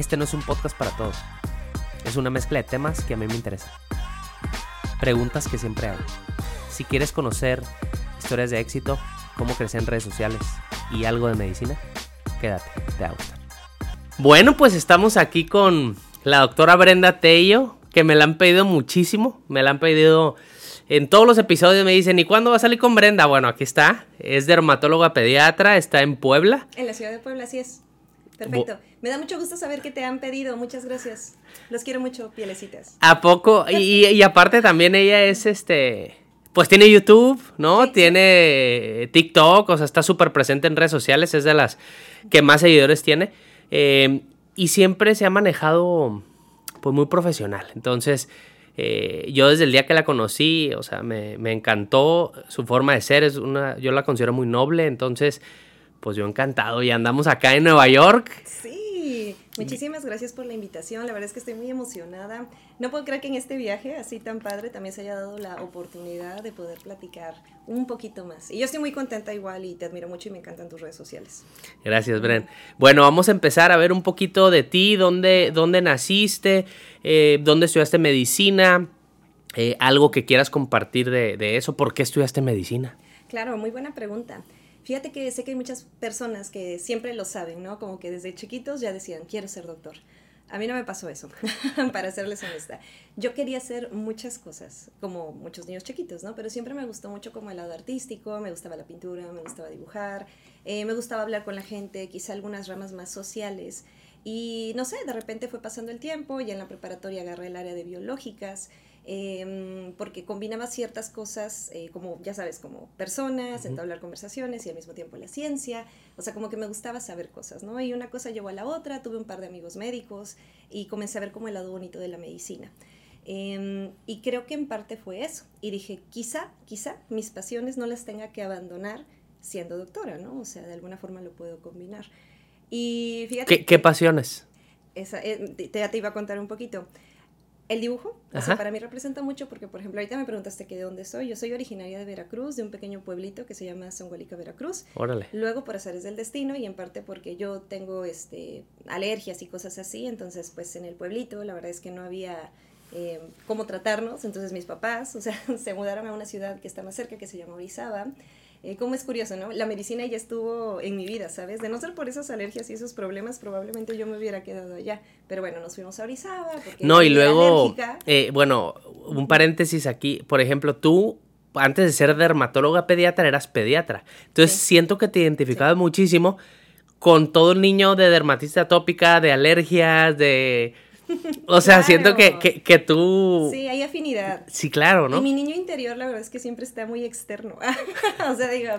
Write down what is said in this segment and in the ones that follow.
Este no es un podcast para todos. Es una mezcla de temas que a mí me interesan. Preguntas que siempre hago. Si quieres conocer historias de éxito, cómo crecer en redes sociales y algo de medicina, quédate, te va a gustar. Bueno, pues estamos aquí con la doctora Brenda Tello, que me la han pedido muchísimo. Me la han pedido en todos los episodios. Me dicen, ¿y cuándo va a salir con Brenda? Bueno, aquí está. Es dermatóloga pediatra, está en Puebla. En la ciudad de Puebla, así es. Perfecto. Me da mucho gusto saber que te han pedido. Muchas gracias. Los quiero mucho, pielecitas. ¿A poco? Y, y aparte también ella es este... Pues tiene YouTube, ¿no? tiene TikTok, o sea, está súper presente en redes sociales, es de las que más seguidores tiene. Eh, y siempre se ha manejado pues muy profesional. Entonces, eh, yo desde el día que la conocí, o sea, me, me, encantó su forma de ser, es una, yo la considero muy noble, entonces, pues yo encantado y andamos acá en Nueva York. Sí. Muchísimas gracias por la invitación, la verdad es que estoy muy emocionada. No puedo creer que en este viaje así tan padre también se haya dado la oportunidad de poder platicar un poquito más. Y yo estoy muy contenta igual y te admiro mucho y me encantan tus redes sociales. Gracias, Bren. Bueno, vamos a empezar a ver un poquito de ti, dónde, dónde naciste, eh, dónde estudiaste medicina, eh, algo que quieras compartir de, de eso, ¿por qué estudiaste medicina? Claro, muy buena pregunta. Fíjate que sé que hay muchas personas que siempre lo saben, ¿no? Como que desde chiquitos ya decían, quiero ser doctor. A mí no me pasó eso, para serles honesta. Yo quería hacer muchas cosas, como muchos niños chiquitos, ¿no? Pero siempre me gustó mucho como el lado artístico, me gustaba la pintura, me gustaba dibujar, eh, me gustaba hablar con la gente, quizá algunas ramas más sociales. Y no sé, de repente fue pasando el tiempo, y en la preparatoria agarré el área de biológicas. Em, porque combinaba ciertas cosas, eh, como ya sabes, como personas, entablar conversaciones y al mismo tiempo la ciencia, o sea, como que me gustaba saber cosas, ¿no? Y una cosa llevó a la otra, tuve un par de amigos médicos y comencé a ver como el lado bonito de la medicina. Em, y creo que en parte fue eso. Y dije, quizá, quizá mis pasiones no las tenga que abandonar siendo doctora, ¿no? O sea, de alguna forma lo puedo combinar. Y fíjate... ¿Qué, pasiones? Esa, eh, te, te iba a contar un poquito. El dibujo, o sea, para mí representa mucho porque, por ejemplo, ahorita me preguntaste que de dónde soy. Yo soy originaria de Veracruz, de un pequeño pueblito que se llama Songualica, Veracruz. Órale. Luego por azares del destino y en parte porque yo tengo este, alergias y cosas así, entonces pues en el pueblito la verdad es que no había eh, cómo tratarnos, entonces mis papás, o sea, se mudaron a una ciudad que está más cerca que se llama Orizaba eh, como es curioso, ¿no? La medicina ya estuvo en mi vida, ¿sabes? De no ser por esas alergias y esos problemas, probablemente yo me hubiera quedado allá. Pero bueno, nos fuimos a Orizaba. Porque no, y luego, eh, bueno, un paréntesis aquí. Por ejemplo, tú, antes de ser dermatóloga pediatra, eras pediatra. Entonces siento que te identificabas muchísimo con todo el niño de dermatitis atópica, de alergias, de o sea, siento que, que, tú... Sí, hay afinidad. Sí, claro, ¿no? Y mi niño interior, la verdad es que siempre está muy externo. o sea, digo,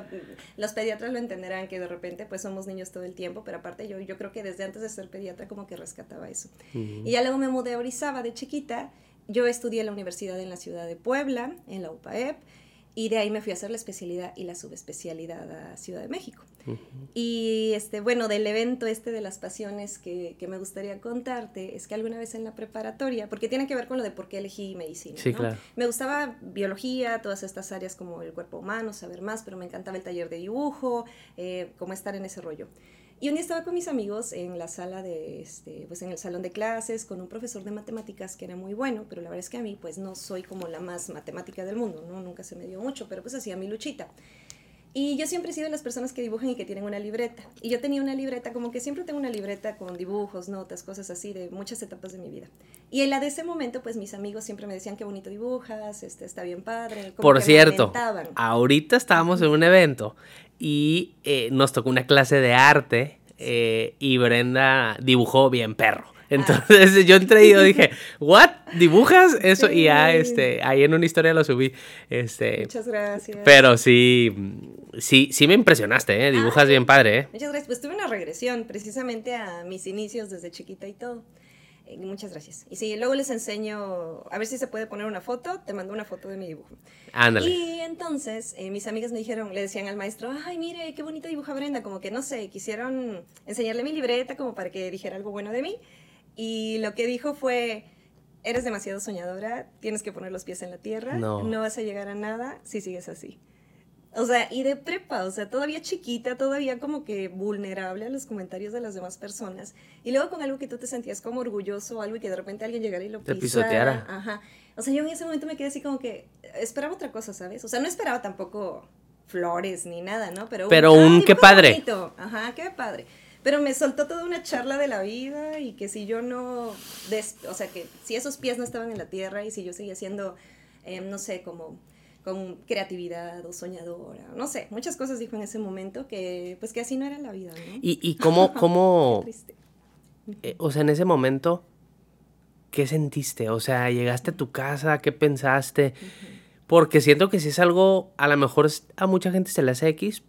los pediatras lo entenderán que de repente pues somos niños todo el tiempo, pero aparte yo, yo creo que desde antes de ser pediatra como que rescataba eso. Y ya luego me mudé a Orizaba de chiquita. Yo estudié en la universidad en la ciudad de Puebla, en la UPAEP. Y de ahí me fui a hacer la especialidad y la subespecialidad a Ciudad de México. Y este, bueno, del evento este de las pasiones que, que, me gustaría contarte es que alguna vez en la preparatoria, porque tiene que ver con lo de por qué elegí medicina. Sí, claro. Me gustaba biología, todas estas áreas como el cuerpo humano, saber más, pero me encantaba el taller de dibujo, eh, como estar en ese rollo. Y un día estaba con mis amigos en la sala de, este, pues en el salón de clases con un profesor de matemáticas que era muy bueno, pero la verdad es que a mí pues no soy como la más matemática del mundo, ¿no? Nunca se me dio mucho, pero pues hacía mi luchita. Y yo siempre he sido de las personas que dibujan y que tienen una libreta. Y yo tenía una libreta, como que siempre tengo una libreta con dibujos, notas, cosas así de muchas etapas de mi vida. Y en la de ese momento, pues mis amigos siempre me decían qué bonito dibujas, este, está bien padre. Por cierto, ahorita estábamos en un evento y eh, nos tocó una clase de arte eh, y Brenda dibujó bien perro. Ah. Entonces yo entré y yo dije, ¿what? ¿Dibujas eso? Y ya, este, ahí en una historia lo subí. Este, Muchas gracias. Pero sí, sí, sí me impresionaste, ¿eh? Dibujas bien padre, ¿eh? Muchas gracias. Pues tuve una regresión precisamente a mis inicios desde chiquita y todo. Eh, muchas gracias. Y sí, luego les enseño, a ver si se puede poner una foto, te mando una foto de mi dibujo. Ándale. Y entonces eh, mis amigas me dijeron, le decían al maestro, ay, mire, qué bonito dibuja Brenda, como que no sé, quisieron enseñarle mi libreta como para que dijera algo bueno de mí. Y lo que dijo fue, eres demasiado soñadora, tienes que poner los pies en la tierra, no, no vas a llegar a nada si sigues así. O sea, y de prepa, o sea, todavía chiquita, todavía como que vulnerable a los comentarios de las demás personas. Y luego con algo que tú te sentías como orgulloso, algo y que de repente alguien llegara y lo Te pisoteara. Ajá. O sea, yo en ese momento me quedé así como que esperaba otra cosa, ¿sabes? O sea, no esperaba tampoco flores ni nada, ¿no? Pero, Pero un "Ay, qué padre". bonito". Ajá, qué padre. Pero me soltó toda una charla de la vida y que si yo no, des- o sea, que si esos pies no estaban en la tierra y si yo seguía siendo, eh, no sé, como con creatividad o soñadora, no sé, muchas cosas dijo en ese momento que, pues que así no era la vida, ¿no? ¿Y, y cómo, cómo, eh, o sea, en ese momento, qué sentiste? O sea, llegaste a tu casa, ¿qué pensaste? Porque siento que si es algo, a lo mejor a mucha gente se le hace X,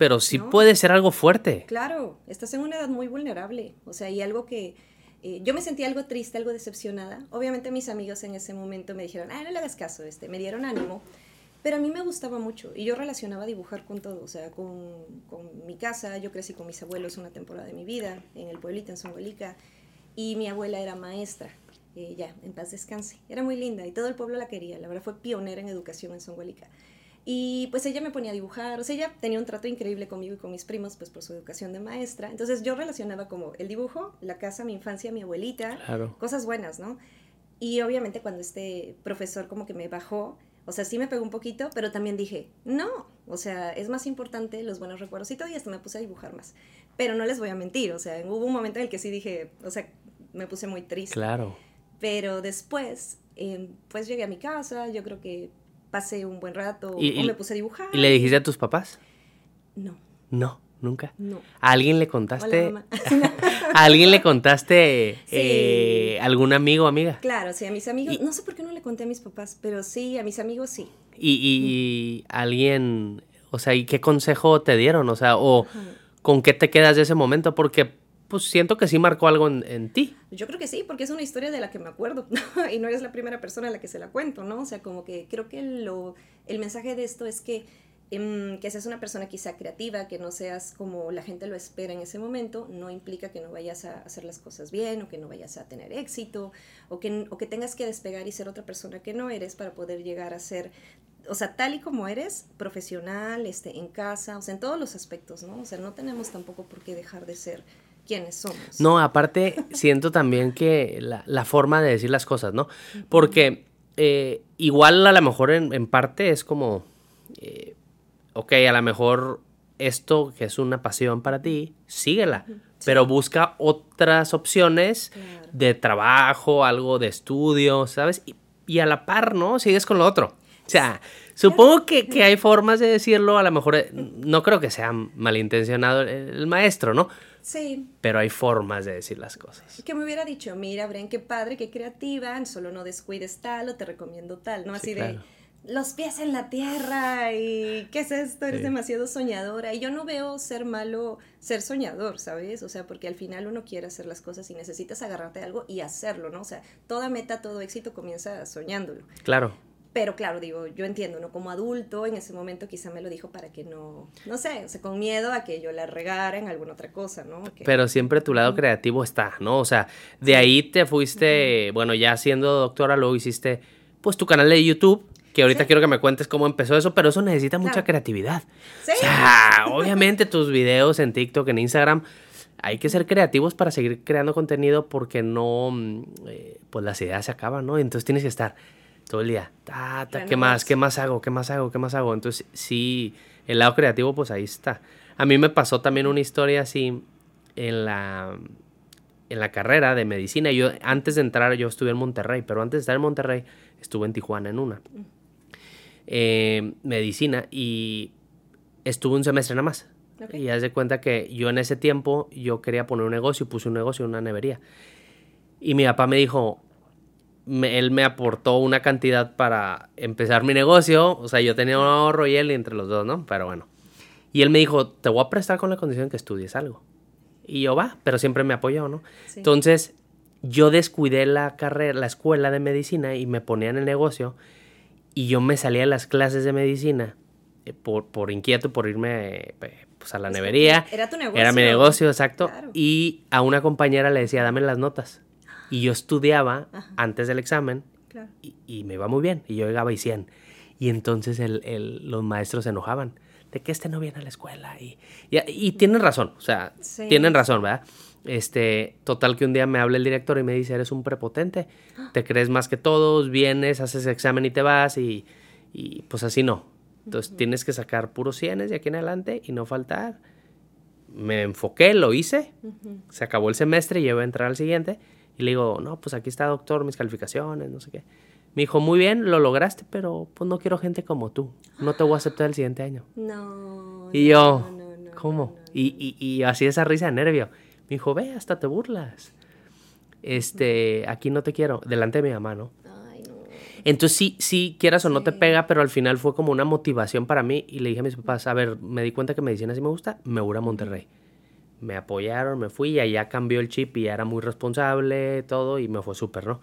pero sí No. puede ser algo fuerte. Claro, estás en una edad muy vulnerable, o sea, y algo que eh, yo me sentí algo triste, algo decepcionada. Obviamente mis amigos en ese momento me dijeron, ah, no le hagas caso, este, me dieron ánimo, pero a mí me gustaba mucho y yo relacionaba dibujar con todo, o sea, con, con mi casa, yo crecí con mis abuelos una temporada de mi vida, en el pueblito, en Songuelica, y mi abuela era maestra, eh, ya, en paz descanse, era muy linda y todo el pueblo la quería, la verdad fue pionera en educación en Songuelica. Y pues ella me ponía a dibujar, o sea, ella tenía un trato increíble conmigo y con mis primos, pues por su educación de maestra. Entonces yo relacionaba como el dibujo, la casa, mi infancia, mi abuelita, Claro. cosas buenas, ¿no? Y obviamente cuando este profesor como que me bajó, o sea, sí me pegó un poquito, pero también dije, no, o sea, es más importante los buenos recuerdos y todo, y hasta me puse a dibujar más. Pero no les voy a mentir, o sea, hubo un momento en el que sí dije, o sea, me puse muy triste. Claro. Pero después, eh, pues llegué a mi casa, yo creo que pasé un buen rato Y- o me puse a dibujar. ¿Y le dijiste a tus papás? No, No, nunca. no. ¿A alguien le Hola, contaste? mamá. ¿A alguien le contaste Sí. eh, algún amigo o amiga? claro, sí, a mis amigos, Y- no sé por qué no le conté a mis papás, pero sí, a mis amigos sí. Y, y- alguien, o sea, ¿y qué consejo te dieron? O sea, o Ajá. con qué te quedas de ese momento, porque pues siento que sí marcó algo en, en ti. Yo creo que sí, porque es una historia de la que me acuerdo y no eres la primera persona a la que se la cuento, ¿no? O sea, como que creo que lo, el mensaje de esto es que, em, que seas una persona quizá creativa, que no seas como la gente lo espera en ese momento, no implica que no vayas a hacer las cosas bien o que no vayas a tener éxito o que, o que tengas que despegar y ser otra persona que no eres para poder llegar a ser, o sea, tal y como eres, profesional, este, en casa, o sea, en todos los aspectos, ¿no? O sea, no tenemos tampoco por qué dejar de ser quienes somos. No, aparte, siento también que la, la forma de decir las cosas, ¿no? Porque eh, igual a lo mejor en, en parte es como, eh, ok, a lo mejor esto que es una pasión para ti, síguela, pero busca otras opciones Claro. de trabajo, algo de estudio, ¿sabes? Y, y a la par, ¿no? Sigues con lo otro. O sea, supongo que, que hay formas de decirlo, a lo mejor eh, no creo que sea malintencionado el, el maestro, ¿no? Sí, Pero hay formas de decir las cosas. que me hubiera dicho, mira, Bren, qué padre, qué creativa, solo no descuides tal o te recomiendo tal, ¿no? Sí, Así claro. de los pies en la tierra y qué es esto, eres Sí. demasiado soñadora. Y yo no veo ser malo ser soñador, ¿sabes? O sea, porque al final uno quiere hacer las cosas y necesitas agarrarte a algo y hacerlo, ¿no? O sea, toda meta, todo éxito comienza soñándolo. Claro. Pero claro, digo, yo entiendo, ¿no? Como adulto, en ese momento quizá me lo dijo para que no, no sé, o sea, con miedo a que yo la regara en alguna otra cosa, ¿no? Que- Pero siempre tu lado creativo está, ¿no? O sea, de ahí te fuiste, bueno, ya siendo doctora, luego hiciste, pues, tu canal de YouTube, que ahorita Sí. quiero que me cuentes cómo empezó eso, pero eso necesita mucha creatividad. Sí. O sea, obviamente tus videos en TikTok, en Instagram, hay que ser creativos para seguir creando contenido porque no, mm, eh, pues las ideas se acaban, ¿no? Entonces tienes que estar todo el día, ta, ta, ¿qué más? ¿Qué más hago? ¿Qué más hago? ¿Qué más hago? Entonces, sí, el lado creativo, pues ahí está. A mí me pasó también una historia así en la, en la carrera de medicina. Yo, antes de entrar, yo estuve en Monterrey, pero antes de estar en Monterrey, estuve en Tijuana en una. Eh, medicina y estuve un semestre nada más. Ok. Y haz de cuenta que yo en ese tiempo, yo quería poner un negocio, puse un negocio, una nevería. Y mi papá me dijo, me- él me aportó una cantidad para empezar mi negocio. O sea, yo tenía un ahorro y él entre los dos, ¿no? Pero bueno. Y él me dijo, te voy a prestar con la condición que estudies algo. Y yo va, pero siempre me apoyó, ¿no? Sí. Entonces, yo descuidé la carrera, la escuela de medicina y me ponía en el negocio. Y yo me salía de las clases de medicina eh, por, por inquieto, por irme eh, pues, a la nevería. Era tu negocio. Era mi negocio, exacto. Claro. Y a una compañera le decía, dame las notas. Y yo estudiaba Ajá. antes del examen Claro. y, y me iba muy bien. Y yo llegaba y 100. Y entonces el, el, los maestros se enojaban de que este no viene a la escuela. Y, y, tienen razón, o sea, tienen razón, ¿verdad? Este, total que un día me habla el director y me dice, eres un prepotente, te crees más que todos, vienes, haces examen y te vas y, y pues así no. Entonces tienes que sacar puros cienes de aquí en adelante y no faltar. Me enfoqué, lo hice, se acabó el semestre y yo iba a entrar al siguiente y le digo, no, pues aquí está doctor, mis calificaciones, no sé qué. Me dijo, muy bien, lo lograste, pero pues no quiero gente como tú. No te voy a aceptar el siguiente año. No. Y yo, ¿cómo? y, y, y así esa risa de nervio. Me dijo, ve, hasta te burlas. Este, aquí no te quiero. Delante de mi mamá, ¿no? Ay, no. Entonces sí, sí, quieras o no te pega, pero al final fue como una motivación para mí. Y le dije a mis papás, a ver, me di cuenta que medicina sí me gusta, me voy a Monterrey. Me apoyaron, me fui y allá cambió el chip y ya era muy responsable, todo, y me fue súper, ¿no?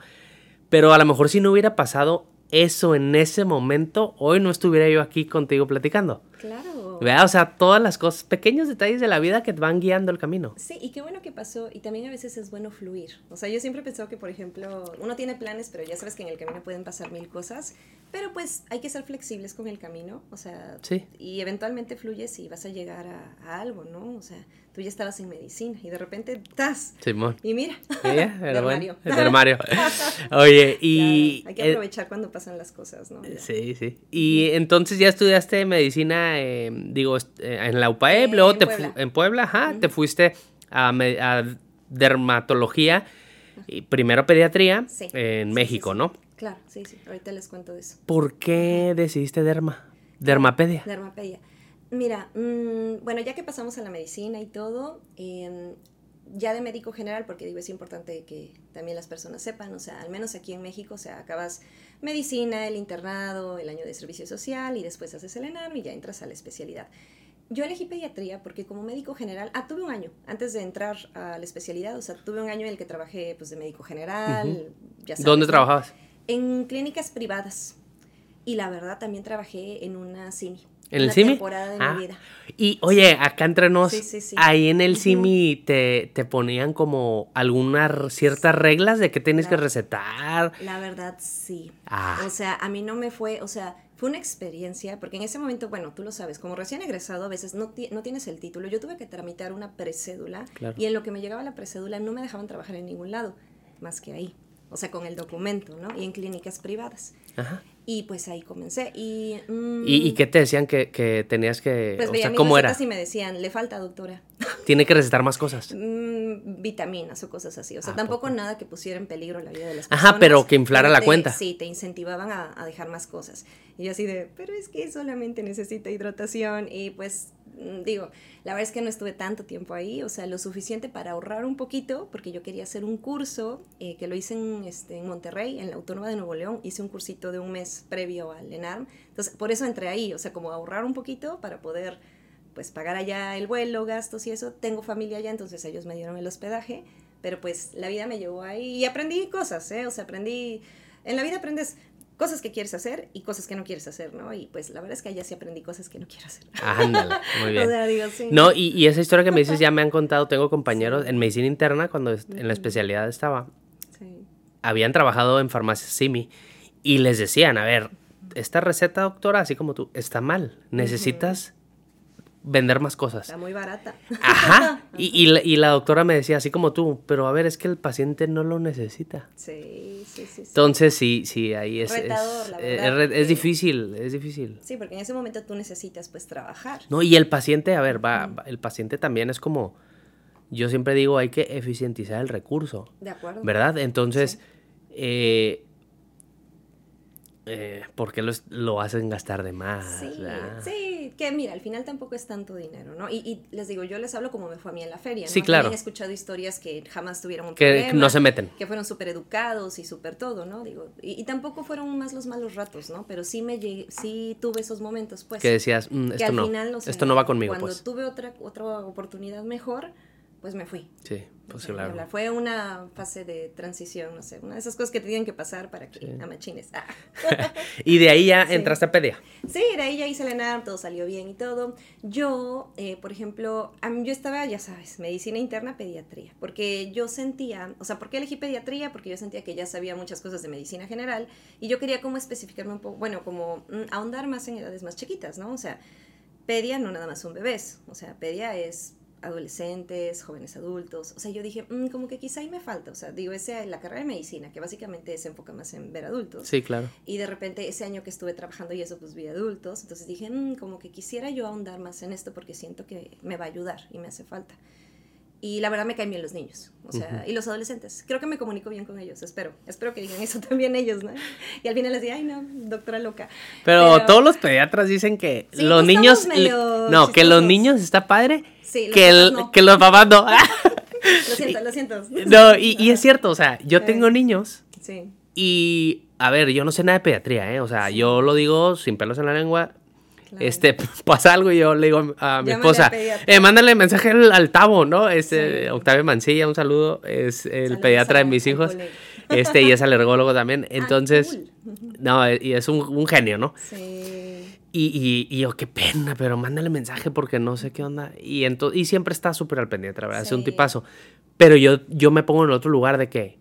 Pero a lo mejor si no hubiera pasado eso en ese momento, hoy no estuviera yo aquí contigo platicando. Claro. ¿Vea? O sea, todas las cosas, pequeños detalles de la vida que te van guiando el camino. Sí, y qué bueno que pasó. Y también a veces es bueno fluir. O sea, yo siempre he pensado que, por ejemplo, uno tiene planes, pero ya sabes que en el camino pueden pasar mil cosas. Pero pues hay que ser flexibles con el camino. O sea, sí. y eventualmente fluyes y vas a llegar a, a algo, ¿no? O sea, tú ya estabas en medicina y de repente estás. Simón. Y mira. El Mario. El Mario. Oye, y. hay que aprovechar cuando pasan las cosas, ¿no? Sí, sí. Y entonces ya estudiaste medicina, eh, digo, eh, en la UPAEP, luego en te Puebla. en Puebla, ajá, te fuiste a, a dermatología, y primero pediatría Sí. en Sí, México, sí. ¿no? Claro, sí, sí. Ahorita les cuento de eso. ¿Por qué decidiste derma? Dermapedia. Dermapedia. Mira, mm, bueno, ya que pasamos a la medicina y todo, eh, ya de médico general, porque digo, es importante que también las personas sepan, o sea, al menos aquí en México, o sea, acabas medicina, el internado, el año de servicio social y después haces el ENAM y ya entras a la especialidad. Yo elegí pediatría porque como médico general, ah, tuve un año antes de entrar a la especialidad, o sea, tuve un año en el que trabajé pues de médico general, ya sabes, ¿Dónde trabajabas? En clínicas privadas. Y la verdad también trabajé en una CIMI. ¿En el CIMI? temporada de Ah, mi vida. Y oye, acá entre nos, Sí, sí, sí. ahí en el. CIMI te, te ponían como algunas ciertas reglas de qué tienes que recetar. La verdad, sí. Ah. O sea, a mí no me fue, o sea, fue una experiencia, porque en ese momento, bueno, tú lo sabes, como recién egresado, a veces no, ti- no tienes el título. Yo tuve que tramitar una precédula Claro. y en lo que me llegaba la precédula no me dejaban trabajar en ningún lado, más que ahí. O sea, con el documento, ¿no? Y en clínicas privadas. Ajá. Y pues ahí comencé. ¿Y, mm, ¿Y, y qué te decían que, que tenías que, Pues o veía sea, mis cómo era? y me decían, le falta, doctora. Tiene que recetar más cosas. Mm, vitaminas o cosas así. O sea, ¿A tampoco poco? nada que pusiera en peligro la vida de las Ajá, personas. pero que inflara pero la te- cuenta. Sí, te incentivaban a, a dejar más cosas. Y así de, pero es que solamente necesita hidratación. Y pues, mm, digo, la verdad es que no estuve tanto tiempo ahí. O sea, lo suficiente para ahorrar un poquito, porque yo quería hacer un curso eh, que lo hice en, este, en Monterrey, en la Autónoma de Nuevo León. Hice un cursito de un mes previo al ENARM. Entonces, por eso entré ahí. O sea, como ahorrar un poquito para poder pues pagar allá el vuelo, gastos y eso. Tengo familia allá, entonces ellos me dieron el hospedaje, pero pues la vida me llevó ahí y aprendí cosas, ¿eh? O sea, aprendí, en la vida aprendes cosas que quieres hacer y cosas que no quieres hacer, ¿no? Y pues la verdad es que allá sí aprendí cosas que no quiero hacer. Ándale, muy bien. o sea, digo, sí. No, y, y esa historia que me dices ya me han contado, tengo compañeros en medicina interna, cuando en la especialidad estaba, Sí. habían trabajado en farmacias Simi y les decían, a ver, esta receta, doctora, así como tú, está mal, necesitas vender más cosas. Está muy barata. Ajá. Y, y la, y la doctora me decía, así como tú, pero a ver, es que el paciente no lo necesita. Sí, sí, sí. sí. Entonces, sí, sí, ahí es, es, Retador, la eh, verdad, es es difícil, es difícil. Sí, porque en ese momento tú necesitas pues trabajar. No, y el paciente, a ver, va, va- el paciente también es como, yo siempre digo, hay que eficientizar el recurso, De acuerdo. ¿verdad? Entonces, eh, eh, ¿por qué lo, es- lo hacen gastar de más? Sí, Ah. sí, que mira, al final tampoco es tanto dinero, ¿no? Y, y les digo, yo les hablo como me fue a mí en la feria, ¿no? Sí, claro. También he escuchado historias que jamás tuvieron un Que problema. no se meten. Que fueron súper educados y súper todo, ¿no? Digo, y, y tampoco fueron más los malos ratos, ¿no? Pero sí me llegué, sí tuve esos momentos, pues. Que decías, "Mm, que esto al no, final, o sea, esto no va conmigo, cuando pues. tuve otra, otra oportunidad mejor, pues me fui. Sí, pues claro. Fue una fase de transición, no sé, una de esas cosas que te tienen que pasar para que amachines. Ah. Y de ahí ya Sí. entraste a pedia. Sí, de ahí ya hice la ENARM, todo salió bien y todo. Yo, eh, por ejemplo, a mí- yo estaba, ya sabes, medicina interna, pediatría, porque yo sentía, o sea, ¿por qué elegí pediatría? Porque yo sentía que ya sabía muchas cosas de medicina general y yo quería como especificarme un poco, bueno, como mm, ahondar más en edades más chiquitas, ¿no? O sea, pedia no nada más son bebés, o sea, pedia es adolescentes, jóvenes adultos. O sea, yo dije, "Mm, como que quizá ahí me falta. O sea, digo, esa la carrera de medicina, que básicamente se enfoca más en ver adultos. Sí, claro. Y de repente ese año que estuve trabajando y eso, pues vi adultos. Entonces dije, "Mm, como que quisiera yo ahondar más en esto porque siento que me va a ayudar y me hace falta. Y la verdad me caen bien los niños, o sea, y los adolescentes. Creo que me comunico bien con ellos, espero. Espero que digan eso también ellos, ¿no? Y al final les digo, ay, no, doctora loca. Pero, todos los pediatras dicen que Sí, los pues niños. medio No, que los niños está padre. Sí, que, el- no. que los papás no. Lo siento, lo siento. no, y, y es cierto, o sea, yo tengo niños Sí, y. A ver, yo no sé nada de pediatría, ¿eh? O sea, yo lo digo sin pelos en la lengua. Claro. Este, pasa algo y yo le digo a mi esposa, eh, mándale mensaje al, al Tavo, ¿no? Este, Sí. Octavio Mancilla, un saludo, es el Saludos pediatra de mis hijos, colega. este, y es alergólogo también, Ah, entonces, cool. no, y es un, un genio, ¿no? Sí. Y, y, y yo, qué pena, pero mándale mensaje porque no sé qué onda. Y, y siempre está súper al pendiente, la verdad, es un tipazo. Pero yo, yo me pongo en el otro lugar de que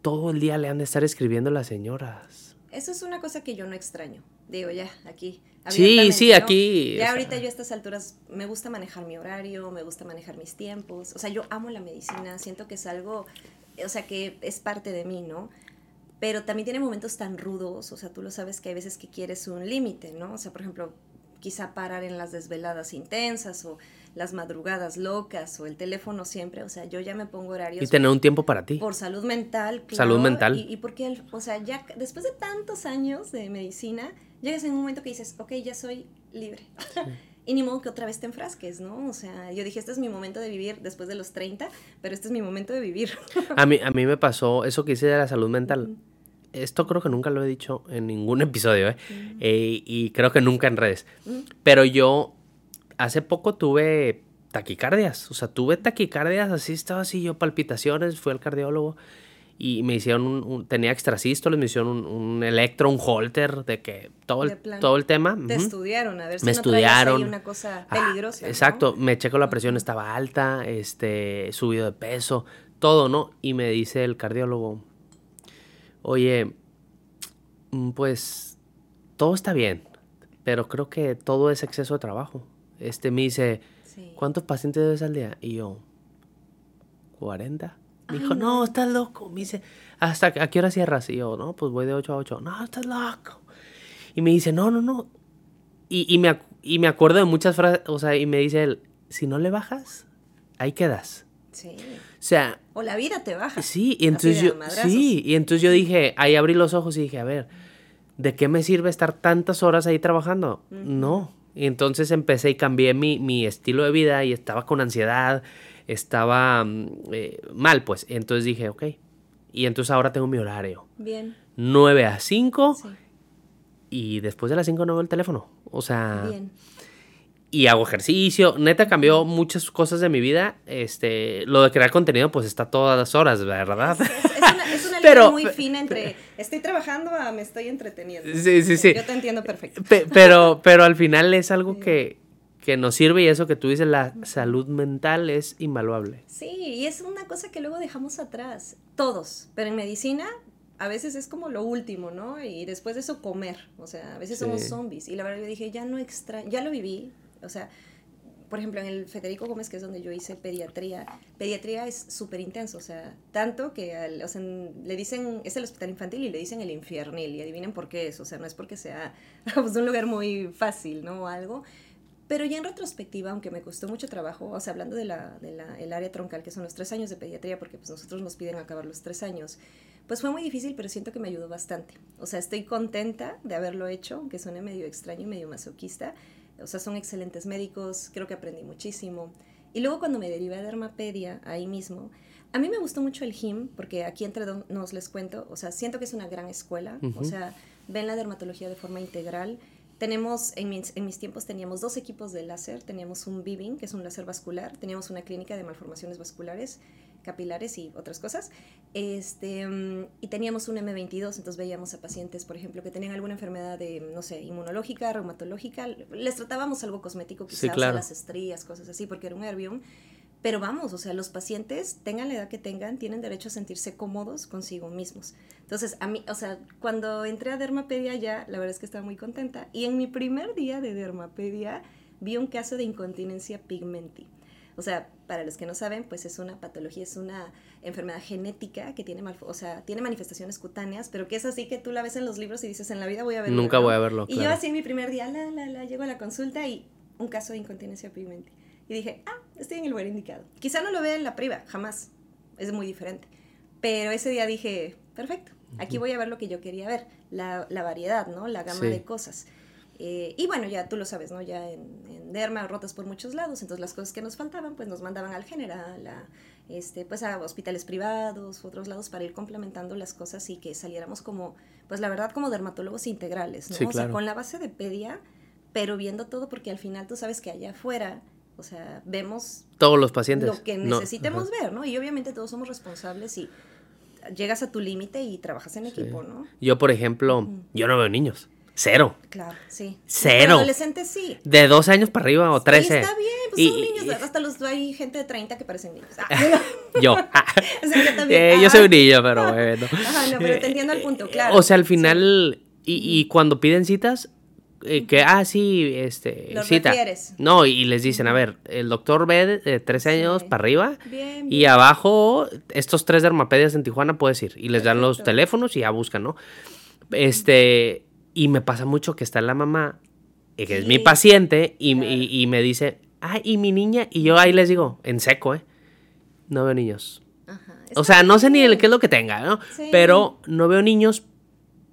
todo el día le han de estar escribiendo las señoras. Eso es una cosa que yo no extraño. Digo, ya, aquí. Sí, sí, ¿no? aquí, Ya sea. ahorita yo a estas alturas me gusta manejar mi horario, me gusta manejar mis tiempos. O sea, yo amo la medicina, siento que es algo, o sea, que es parte de mí, ¿no? Pero también tiene momentos tan rudos, o sea, tú lo sabes que hay veces que quieres un límite, ¿no? O sea, por ejemplo, quizá parar en las desveladas intensas o las madrugadas locas o el teléfono siempre, o sea, yo ya me pongo horarios Y tener un tiempo para ti. por salud mental. Salud claro, mental. Y, y porque, el- o sea, ya después de tantos años de medicina, llegas en un momento que dices, ok, ya soy libre. y ni modo que otra vez te enfrasques, ¿no? O sea, yo dije, este es mi momento de vivir después de los 30, pero este es mi momento de vivir. A mí, a mí me pasó eso que hice de la salud mental. Esto creo que nunca lo he dicho en ningún episodio, ¿eh? Eh, y creo que nunca en redes. Pero yo hace poco tuve taquicardias. O sea, tuve taquicardias, así estaba así yo, palpitaciones, fui al cardiólogo y me hicieron un, un- tenía extrasístoles, me hicieron un, un electro, un holter, de que todo el, todo el tema. Te estudiaron, a ver si Me no ahí estudiaron. una cosa Ah, peligrosa. ¿no? exacto, me checo la presión, estaba alta, este, subido de peso, todo, ¿no? Y me dice el cardiólogo, oye, mm, pues todo está bien, pero creo que todo es exceso de trabajo. Este me dice, Sí. ¿cuántos pacientes ves al día? Y yo, 40. Me Ay, dijo, no. no. estás loco. Me dice, ¿hasta a qué hora cierras? Y yo, no, pues voy de 8 a 8. No, estás loco. Y me dice, no, no, no. Y, y, me, y me acuerdo de muchas frases, o sea, y me dice él, si no le bajas, ahí quedas. Sí. O sea, O la vida te baja. sí, y entonces yo, sí, y entonces yo dije, ahí abrí los ojos y dije, a ver, ¿de qué me sirve estar tantas horas ahí trabajando? No. Y entonces empecé y cambié mi, mi estilo de vida y estaba con ansiedad, estaba mm, eh, mal, pues. Entonces dije, ok. Y entonces ahora tengo mi horario. Bien, 9 a 5 sí, y después de las 5 no veo el teléfono. O sea, bien. y hago ejercicio. Neta cambió muchas cosas de mi vida. Este, lo de crear contenido pues está todas las horas, ¿verdad? Es, es una, es una Pero- línea muy fina entre estoy trabajando a me estoy entreteniendo. Sí, sí, sí. Yo te entiendo perfecto. Pe- pero, pero al final es algo que, que nos sirve y eso que tú dices, la salud mental es invaluable. Sí, y es una cosa que luego dejamos atrás, todos, pero en medicina a veces es como lo último, ¿no? Y después de eso comer, o sea, a veces Sí. somos zombies. Y la verdad yo dije, ya no extraño, ya lo viví, o sea, por ejemplo, en el Federico Gómez, que es donde yo hice pediatría, pediatría es súper intenso, o sea, tanto que al- o sea, le dicen, es el hospital infantil y le dicen el infiernil, y adivinen por qué es, o sea, no es porque sea pues, un lugar muy fácil, ¿no? O algo, pero ya en retrospectiva, aunque me costó mucho trabajo, o sea, hablando de la, de la- el área troncal, que son los tres años de pediatría, porque pues nosotros nos piden acabar los tres años, pues fue muy difícil, pero siento que me ayudó bastante. O sea, estoy contenta de haberlo hecho, aunque suene medio extraño y medio masoquista. O sea, son excelentes médicos, creo que aprendí muchísimo. Y luego cuando me derivé a dermapedia, ahí mismo, a mí me gustó mucho el GIM, porque aquí entre nos les cuento, o sea, siento que es una gran escuela, o sea, ven la dermatología de forma integral Tenemos, en mis, en mis tiempos teníamos dos equipos de láser, teníamos un Viving, que es un láser vascular, teníamos una clínica de malformaciones vasculares, capilares y otras cosas, este, y teníamos un M22, entonces veíamos a pacientes, por ejemplo, que tenían alguna enfermedad de, no sé, inmunológica, reumatológica, les tratábamos algo cosmético, quizás las estrías, cosas así, porque era un herbium, pero vamos, o sea, los pacientes, tengan la edad que tengan, tienen derecho a sentirse cómodos consigo mismos. Entonces, a mí, o sea, cuando entré a Dermapedia ya, la verdad es que estaba muy contenta. Y en mi primer día de Dermapedia vi un caso de incontinencia pigmenti. O sea, para los que no saben, pues es una patología, es una enfermedad genética que tiene, o sea, tiene manifestaciones cutáneas, pero que es así que tú la ves en los libros y dices, en la vida voy a verlo. Nunca voy a verlo. Y yo así en mi primer día, la, la, la, llego a la consulta y un caso de incontinencia pigmenti. Y dije, ah, estoy en el lugar indicado. Quizá no lo vea en la priva, jamás. Es muy diferente. Pero ese día dije, perfecto, aquí voy a ver lo que yo quería ver, la, la variedad, ¿no? La gama de cosas. Eh, y bueno, ya tú lo sabes, ¿no? Ya en, derma, rotas por muchos lados, entonces las cosas que nos faltaban, pues nos mandaban al general, a, este, pues a hospitales privados, otros lados, para ir complementando las cosas y que saliéramos como, pues la verdad, como dermatólogos integrales, ¿no? O sea, con la base de pedia, pero viendo todo, porque al final tú sabes que allá afuera o sea, vemos todos los pacientes lo que necesitemos ver, ¿no? Y obviamente todos somos responsables y llegas a tu límite y trabajas en equipo, ¿no? Yo, por ejemplo, yo no veo niños. Cero. Claro, sí. Cero. adolescentes sí. De dos años para arriba o trece. Sí, está bien, pues son niños. hasta los hay gente de 30 que parecen niños. Ah, yo. o sea, yo también. Eh, yo soy un niño, pero bueno. Ajá, no, pero te entiendo el punto, claro. O sea, al final, y, y cuando piden citas, eh, que, ah, sí, este, cita. No, y les dicen, a ver, el doctor ve de 13 años para arriba y abajo, estos tres dermapedias en Tijuana puedes ir. Y les dan los teléfonos y ya buscan, ¿no? Este, y me pasa mucho que está la mamá, eh, que es mi paciente, y, me dice, ah, y mi niña, y yo ahí les digo, en seco, ¿eh? No veo niños. o sea, no sé ni el, qué es lo que tenga, ¿no? Pero no veo niños,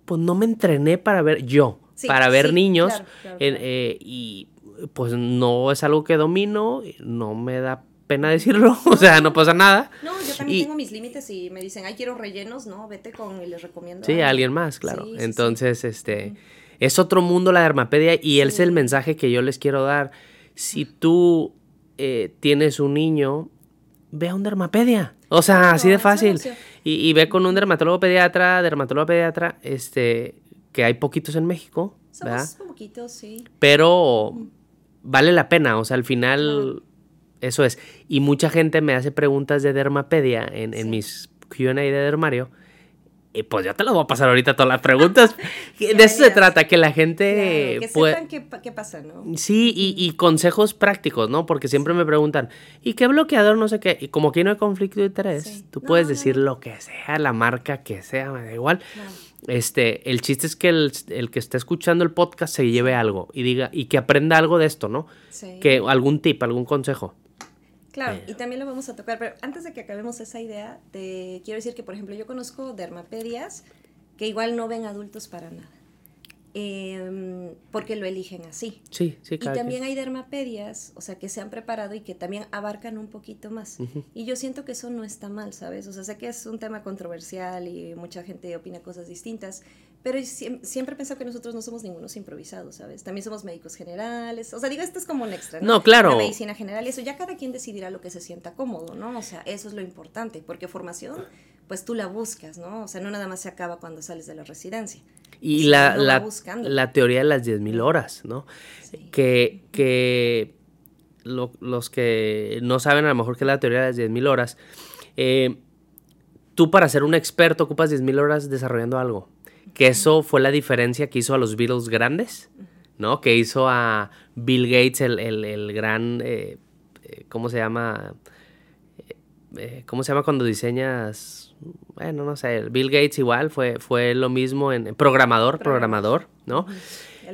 pues no me entrené para ver yo para ver niños. Eh, y pues no es algo que domino, no me da pena decirlo, o sea, no pasa nada. No, yo también tengo mis límites y me dicen, ay, quiero rellenos, no, vete con y les recomiendo. Sí, a alguien más, claro. Entonces, este, es otro mundo la dermapedia y ese es el mensaje que yo les quiero dar. Si tú eh, tienes un niño, ve a un dermapedia. O sea, así de fácil. Y, y, ve con un dermatólogo pediatra, dermatólogo pediatra, este, que hay poquitos en México. Somos poquitos, sí. Pero vale la pena, o sea, al final eso es. Y mucha gente me hace preguntas de dermapedia en, en mis QA de dermario. Y pues ya te las voy a pasar ahorita todas las preguntas. de eso se trata, que la gente... que sepan qué, pasa, ¿no? Sí, y, y, consejos prácticos, ¿no? Porque siempre me preguntan, ¿y qué bloqueador no sé qué? Y como aquí no hay conflicto de interés, tú puedes decir lo que sea, la marca que sea, me da igual. Este, el chiste es que el, que esté escuchando el podcast se lleve algo y diga, y que aprenda algo de esto, ¿no? Sí. Que algún tip, algún consejo. Claro, y también lo vamos a tocar, pero antes de que acabemos esa idea, te quiero decir que, por ejemplo, yo conozco dermapedias que igual no ven adultos para nada. Em, porque lo eligen así. Sí, sí, claro. Y también hay dermapedias, o sea, que se han preparado y que también abarcan un poquito más. Y yo siento que eso no está mal, ¿sabes? O sea, sé que es un tema controversial y mucha gente opina cosas distintas, pero siempre, he pensado que nosotros no somos ningunos improvisados, ¿sabes? También somos médicos generales. O sea, digo, esto es como un extra, ¿no? No, claro. La medicina general y eso, ya cada quien decidirá lo que se sienta cómodo, ¿no? O sea, eso es lo importante, porque formación, pues tú la buscas, ¿no? O sea, no nada más se acaba cuando sales de la residencia. Y la, la, teoría de las 10.000 horas, ¿no? Que, que los que no saben a lo mejor qué es la teoría de las 10.000 horas, eh, tú para ser un experto ocupas 10.000 horas desarrollando algo. Que eso fue la diferencia que hizo a los Beatles grandes, ¿no? Que hizo a Bill Gates, el, gran, eh, eh, ¿cómo se llama? ¿Cómo se llama cuando diseñas bueno, no sé, Bill Gates igual fue, fue lo mismo en programador, programador, ¿no?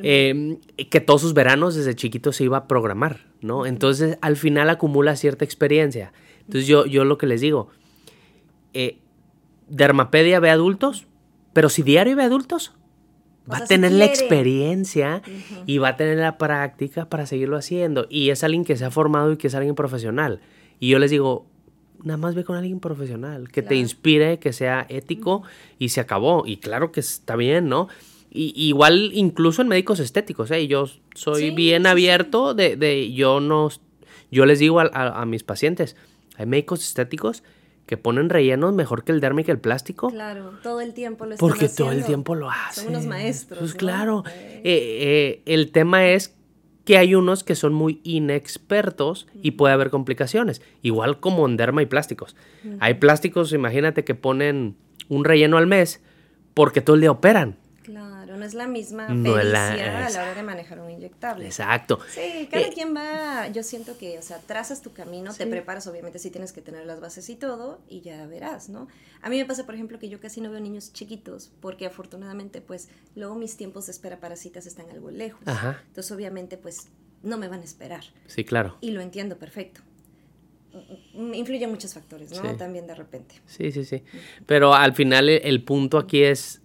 Que todos sus veranos desde chiquito se iba a programar, ¿no? Entonces al final acumula cierta experiencia. Entonces yo, yo lo que les digo, eh, Dermapedia ve adultos, pero si diario ve adultos, va a tener la experiencia y va a tener la práctica para seguirlo haciendo. Y es alguien que se ha formado y que es alguien profesional. Y yo les digo, nada más ve con alguien profesional, que te inspire, que sea ético y se acabó. Y claro que está bien, ¿no? Y, igual incluso en médicos estéticos, ¿eh? Yo soy Sí, bien sí, sí. abierto de, de yo no, yo les digo a, a- a mis pacientes, hay médicos estéticos que ponen rellenos mejor que el derma y que el plástico. Claro, todo el tiempo lo están Porque todo el tiempo lo hacen. Son unos maestros. Pues ¿no? claro. Eh, Eh, eh, el tema es que hay unos que son muy inexpertos y puede haber complicaciones. Igual como en derma y plásticos. Hay plásticos, imagínate que ponen un relleno al mes porque todo el día operan. No es la misma No la- a la hora de manejar un inyectable. Exacto. Sí, cada Eh, quien va, yo siento que, o sea, trazas tu camino, te preparas, obviamente sí tienes que tener las bases y todo, y ya verás, ¿no? A mí me pasa, por ejemplo, que yo casi no veo niños chiquitos, porque afortunadamente, pues, luego mis tiempos de espera para citas están algo lejos. Ajá. Entonces, obviamente, pues, no me van a esperar. Sí, claro. Y lo entiendo perfecto. Mm, Influyen muchos factores, ¿no? Sí. También de repente. Sí, sí, sí. Pero al final el, el punto aquí es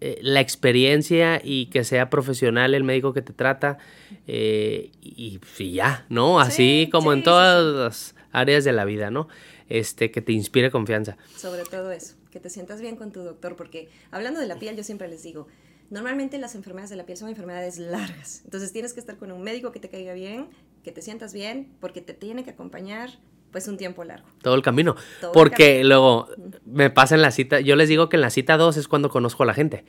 eh, la experiencia y que sea profesional el médico que te trata eh, y, y ya, ¿no? Así Sí, como sí, en todas sí. las áreas de la vida, ¿no? Este, que te inspire confianza. Sobre todo eso, que te sientas bien con tu doctor, porque hablando de la piel, yo siempre les digo, normalmente las enfermedades de la piel son enfermedades largas, entonces tienes que estar con un médico que te caiga bien, que te sientas bien, porque te tiene que acompañar pues un tiempo largo. Todo el camino. Todo el Porque luego me pasa en la cita, yo les digo que en la cita 2 es cuando conozco a la gente.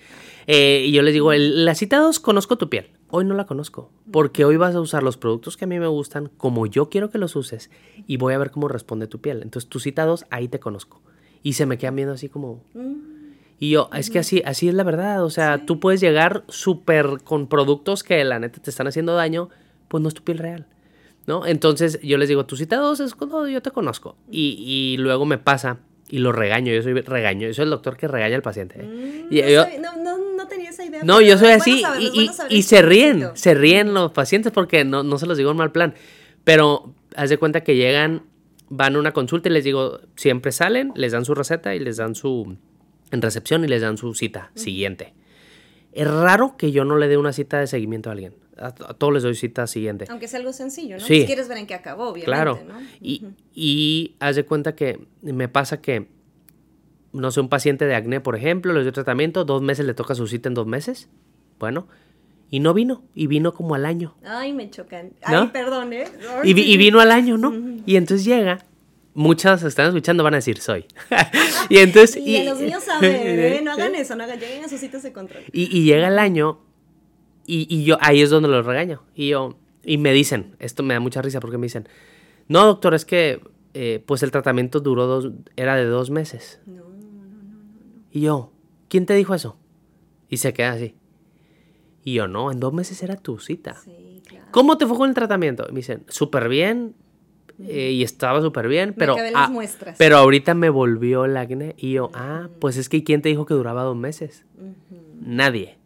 Eh, y yo les digo, en la cita 2 conozco tu piel. Hoy no la conozco. Porque hoy vas a usar los productos que a mí me gustan, como yo quiero que los uses, y voy a ver cómo responde tu piel. Entonces tu cita 2, ahí te conozco. Y se me quedan viendo así como... Mm, Y yo, es que así, así es la verdad. O sea, tú puedes llegar súper con productos que la neta te están haciendo daño, pues no es tu piel real. ¿No? Entonces yo les digo, tu cita 2 es cuando yo te conozco. Y, y luego me pasa y lo regaño. Yo soy regaño. Yo soy el doctor que regaña al paciente. ¿eh? mm, Y no, yo- no, no- no tenía esa idea. no, yo soy así saberlo, y, se ríen, se ríen los pacientes porque no, no se los digo en mal plan. Pero haz de cuenta que llegan, van a una consulta y les digo, siempre salen, les dan su receta y les dan su, en recepción y les dan su cita siguiente. Es raro que yo no le dé una cita de seguimiento a alguien. A, a todos les doy cita siguiente. Aunque sea algo sencillo, ¿no? Sí. Si quieres ver en qué acabó, obviamente, Claro. ¿no? Y, Ujú. y haz de cuenta que me pasa que, no sé, un paciente de acné, por ejemplo, le doy tratamiento, dos meses le toca su cita en dos meses. Bueno, y no vino, y vino como al año. Ay, me chocan. ¿No? Ay, perdón, ¿eh? Y, vi- y vino al año, ¿no? Y entonces llega, muchas están escuchando, van a decir, soy. y entonces... Y, a los niños saben, ¿eh? No hagan eso, no hagan, lleguen a sus citas de control. Y, y llega el año y, y yo ahí es donde los regaño. Y yo, y me dicen, esto me da mucha risa porque me dicen, no, doctor, es que eh, pues el tratamiento duró dos, era de dos meses. No, no, no, no. Y yo, ¿quién te dijo eso? Y se queda así. Y yo, no, en dos meses era tu cita. Sí, claro. ¿Cómo te fue con el tratamiento? Y me dicen, súper bien. eh, y estaba súper bien, pero, las ah, pero ahorita me volvió el acné. Y yo, ah, pues es que ¿quién te dijo que duraba dos meses? Nadie.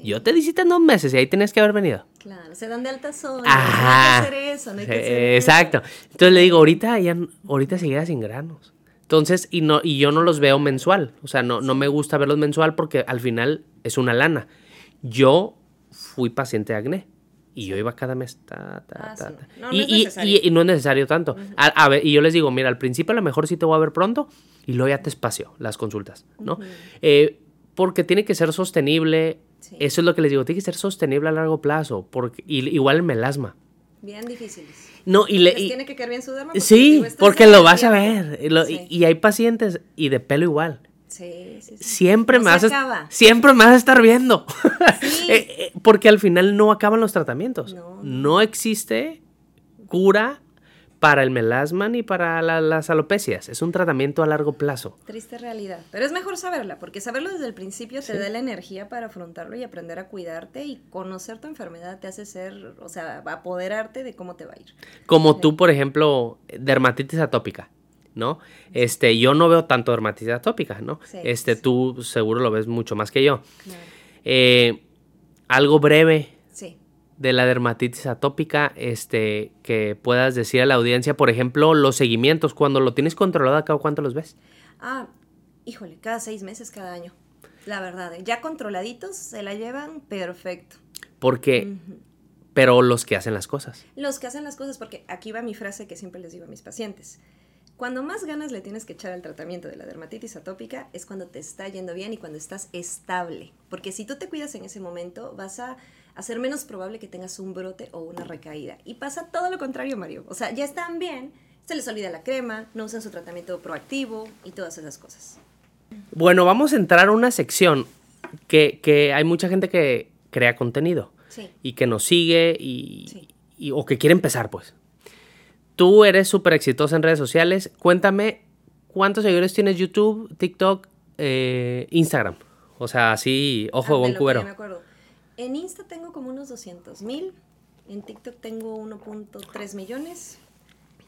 Sí. Yo te di cita en dos meses y ahí tenías que haber venido. Claro, se dan de alta sola. Ajá. No hay que hacer eso, no hay que hacer eso. Exacto. Entonces le digo, ahorita ya, ahorita seguirá sin granos. Entonces, y no, y yo no los veo mensual. O sea, no, no me gusta verlos mensual porque al final es una lana. Yo fui paciente de acné. Y yo iba cada mes. ta, ta, Ah, ta, sí. No, no y, es y- y- y no es necesario tanto. a, a ver, y yo les digo, mira, al principio a lo mejor sí te voy a ver pronto y luego ya te espacio las consultas, ¿no? Ujú. Eh, porque tiene que ser sostenible. Sí. Eso es lo que les digo, tiene que ser sostenible a largo plazo. Porque, y- igual el melasma. Bien difíciles. No, y le. Les y- tiene que caer bien su derma. porque sí, digo, porque lo vas a ver. Y, lo- Sí. y- y hay pacientes y de pelo igual. Sí, sí, sí. Siempre No me vas a, siempre me vas a estar viendo. Eh, eh, porque al final no acaban los tratamientos. No, No, existe cura para el melasma ni para la- las alopecias. Es un tratamiento a largo plazo. Triste realidad. Pero es mejor saberla, porque saberlo desde el principio te da la energía para afrontarlo y aprender a cuidarte y conocer tu enfermedad te hace ser, o sea, apoderarte de cómo te va a ir. Como tú, por ejemplo, dermatitis atópica, ¿no? Este, yo no veo tanto dermatitis atópica, ¿no? Sí, este, tú seguro lo ves mucho más que yo. Claro. Eh, algo breve. De la dermatitis atópica, este, que puedas decir a la audiencia, por ejemplo, los seguimientos, cuando lo tienes controlado, ¿a cada cuánto los ves? Ah, híjole, cada seis meses, cada año. La verdad, ¿eh? ya controladitos se la llevan perfecto. Porque, Ujú. pero los que hacen las cosas. Los que hacen las cosas, porque aquí va mi frase que siempre les digo a mis pacientes. Cuando más ganas le tienes que echar al tratamiento de la dermatitis atópica es cuando te está yendo bien y cuando estás estable. Porque si tú te cuidas en ese momento, vas a hacer menos probable que tengas un brote o una recaída. Y pasa todo lo contrario, Mario. O sea, ya están bien, se les olvida la crema, no usan su tratamiento proactivo y todas esas cosas. Bueno, vamos a entrar a una sección que, que hay mucha gente que crea contenido Sí. y que nos sigue y, Sí. y- o que quiere empezar, pues. Tú eres súper exitosa en redes sociales. Cuéntame, ¿cuántos seguidores tienes YouTube, TikTok, eh, Instagram? O sea, así, ojo Ah, cubero. me acuerdo. En Insta tengo como unos 200 mil, en TikTok tengo 1.3 millones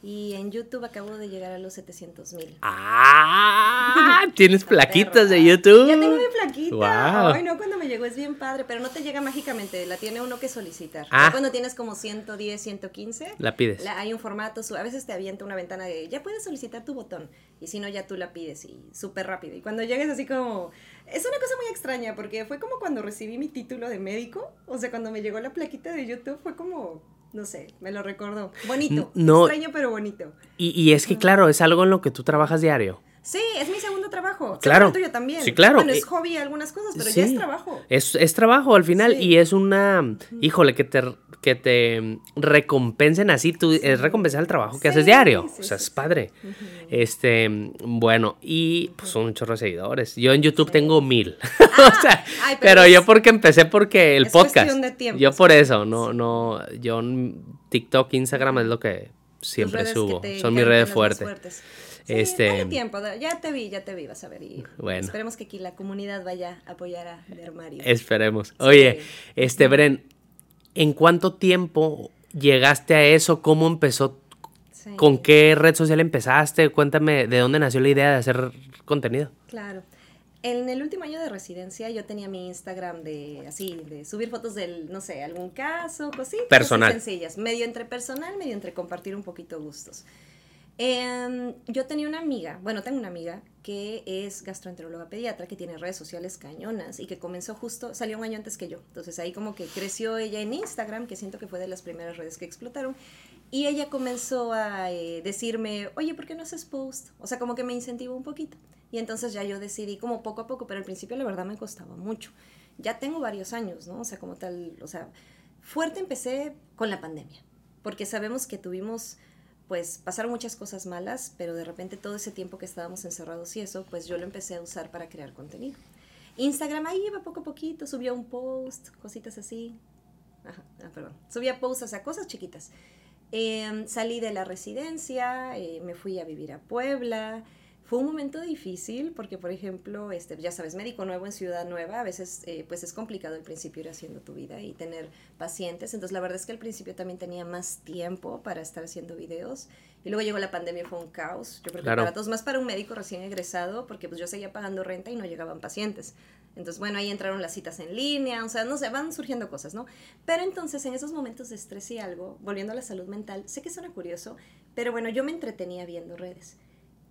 y en YouTube acabo de llegar a los 700 mil. ¡Ah! Tienes plaquitas de. YouTube. Ya tengo mi plaquita. Guau. Ay, no, cuando me llegó es bien padre, pero no te llega mágicamente, la tiene uno que solicitar. Ah. Cuando tienes como 110, 115, La pides. la- hay un formato, a veces te avienta una ventana de ya puedes solicitar tu botón y si no ya tú la pides y súper rápido. Y cuando llegues así como es una cosa muy extraña porque fue como cuando recibí mi título de médico, o sea, cuando me llegó la plaquita de YouTube fue como no sé, me lo recordó. Bonito. No. Extraño pero bonito. Y, y es que, claro, es algo en lo que tú trabajas diario. Sí, es mi segundo trabajo. Claro. El tuyo también. Sí, claro. Bueno, es hobby algunas cosas, pero sí. ya es trabajo. Es, es trabajo al final Sí. y es una, híjole, que te, que te recompensen así, tú, es recompensar el trabajo que haces diario. sí, o sea, es padre. Este, bueno, y pues son un chorro de seguidores. Yo en YouTube tengo mil. o sea, ay, pero, pero yo porque empecé porque el es podcast. cuestión de tiempo, yo por eso, no, no, yo en TikTok, Instagram es lo que siempre subo. te Son mis redes fuertes. fuertes. Sí, Este- tiempo, ya te vi, ya te vi, vas a ver. Y Bueno. esperemos que aquí la comunidad vaya a apoyar a Dermario. Esperemos. Oye, Sí. este, Bren, ¿en cuánto tiempo llegaste a eso? ¿Cómo empezó? Sí, ¿Con qué red social empezaste? Cuéntame de dónde nació la idea de hacer contenido. Claro. En el último año de residencia yo tenía mi Instagram de así, de subir fotos del, no sé, algún caso, cositas Personal. sencillas, medio entre personal, medio entre compartir un poquito gustos. Em, yo tenía una amiga, bueno, tengo una amiga que es gastroenteróloga pediatra, que tiene redes sociales cañonas y que comenzó justo, salió un año antes que yo. Entonces ahí como que creció ella en Instagram, que siento que fue de las primeras redes que explotaron. Y ella comenzó a eh, decirme, oye, ¿por qué no haces post? O sea, como que me incentivó un poquito. Y entonces ya yo decidí como poco a poco, pero al principio la verdad me costaba mucho. Ya tengo varios años, ¿no? O sea, como tal, o sea, fuerte empecé con la pandemia, porque sabemos que tuvimos, pues pasaron muchas cosas malas, pero de repente todo ese tiempo que estábamos encerrados y eso, pues yo lo empecé a usar para crear contenido. Instagram ahí iba poco a poquito, subía un post, cositas así. Ajá, ah, perdón. Subía posts, o cosas chiquitas. Eh, salí de la residencia, eh, me fui a vivir a Puebla. Fue un momento difícil porque, por ejemplo, este, ya sabes, médico nuevo en ciudad nueva, a veces eh, pues es complicado al principio ir haciendo tu vida y tener pacientes. Entonces, la verdad es que al principio también tenía más tiempo para estar haciendo videos. Y luego llegó la pandemia fue un caos. Yo creo Claro. que para todos, más para un médico recién egresado, porque pues yo seguía pagando renta y no llegaban pacientes. Entonces, bueno, ahí entraron las citas en línea, o sea, no sé, van surgiendo cosas, ¿no? Pero entonces, en esos momentos de estrés y algo, volviendo a la salud mental, sé que suena curioso, pero bueno, yo me entretenía viendo redes.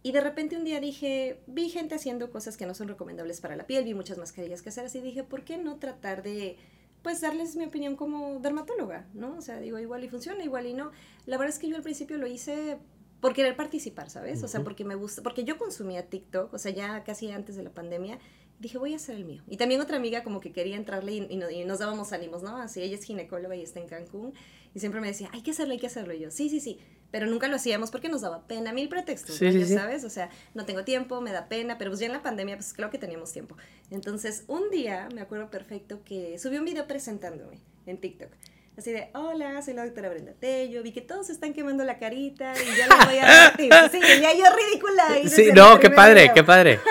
Y de repente un día dije, vi gente haciendo cosas que no son recomendables para la piel, vi muchas mascarillas caseras y dije, ¿por qué no tratar de, pues, darles mi opinión como dermatóloga, ¿no? O sea, digo, igual y funciona, igual y no. La verdad es que yo al principio lo hice por querer participar, ¿sabes? O sea, porque me gusta, porque yo consumía TikTok, o sea, ya casi antes de la pandemia, dije, voy a hacer el mío. Y también otra amiga como que quería entrarle y, y no- y nos dábamos ánimos, ¿no? Así, ella es ginecóloga y está en Cancún, y siempre me decía, hay que hacerlo, hay que hacerlo. Y yo, sí, sí, sí, pero nunca lo hacíamos porque nos daba pena, mil pretextos, Sí, ¿no? sí, Ya sí. sabes, o sea, no tengo tiempo, me da pena, pero pues ya en la pandemia, pues claro que teníamos tiempo. Entonces, un día, me acuerdo perfecto que subí un video presentándome en TikTok. Así de, hola, soy la doctora Brenda Tello, vi que todos se están quemando la carita y ya les voy a dar tips. Sí, ya yo ridícula. Sí, no, qué padre, video. qué padre.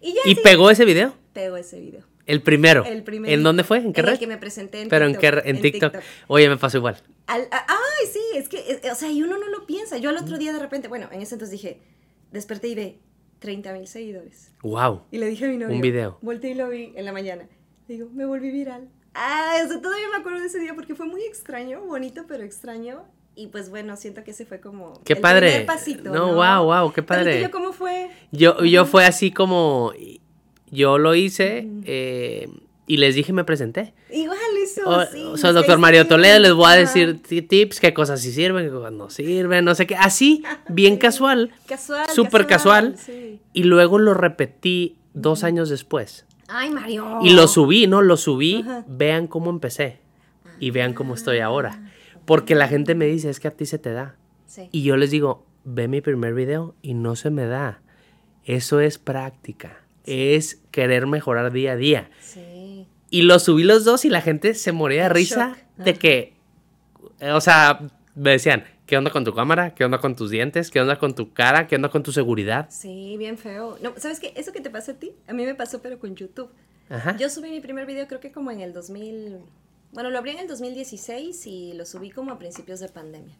Y ya ¿Y pegó ese video? pegó ese video. El primero. El primero. ¿En dónde fue? ¿En qué en red? el que me presenté en Pero en TikTok. qué re- en, TikTok. Oye, me pasó igual. Al- a- ay, sí, es que, eh, o sea, y uno no lo piensa. Yo al otro día de repente, bueno, en ese entonces dije, desperté y ve 30 mil seguidores. Wow. Y le dije a mi novio. Un video. Volteé y lo vi en la mañana. Digo, me volví viral. Ah, o sea, todavía me acuerdo de ese día porque fue muy extraño, bonito, pero extraño. Y pues bueno, siento que ese fue como. Qué el padre. primer pasito. No, No, wow, wow, qué Pero padre. ¿Cómo fue? Yo, yo fue así como. Yo lo hice eh, y les dije, me presenté. Igual, eso. O, sí, o sea, doctor Mario sí, Toledo, les voy a decir ti- tips, qué cosas sí sirven, qué cosas no sirven, no sé qué. Así, bien casual. Casual. Súper casual. sí. Y luego lo repetí dos años después. Ay, Mario. Y lo subí, ¿no? Lo subí. Ajá. Vean cómo empecé. Y vean cómo estoy ahora. Porque la gente me dice, es que a ti se te da. Sí. Y yo les digo, ve mi primer video y no se me da. Eso es práctica. Es querer mejorar día a día. Sí. Y lo subí los dos y la gente se moría de risa shock. de Ajá. que, eh, o sea, me decían, ¿qué onda con tu cámara? ¿Qué onda con tus dientes? ¿Qué onda con tu cara? ¿Qué onda con tu seguridad? Sí, bien feo. No, ¿sabes qué? Eso que te pasa a ti, a mí me pasó, pero con YouTube. Ajá. Yo subí mi primer video creo que como en el 2000, bueno, lo abrí en el 2016 y lo subí como a principios de pandemia.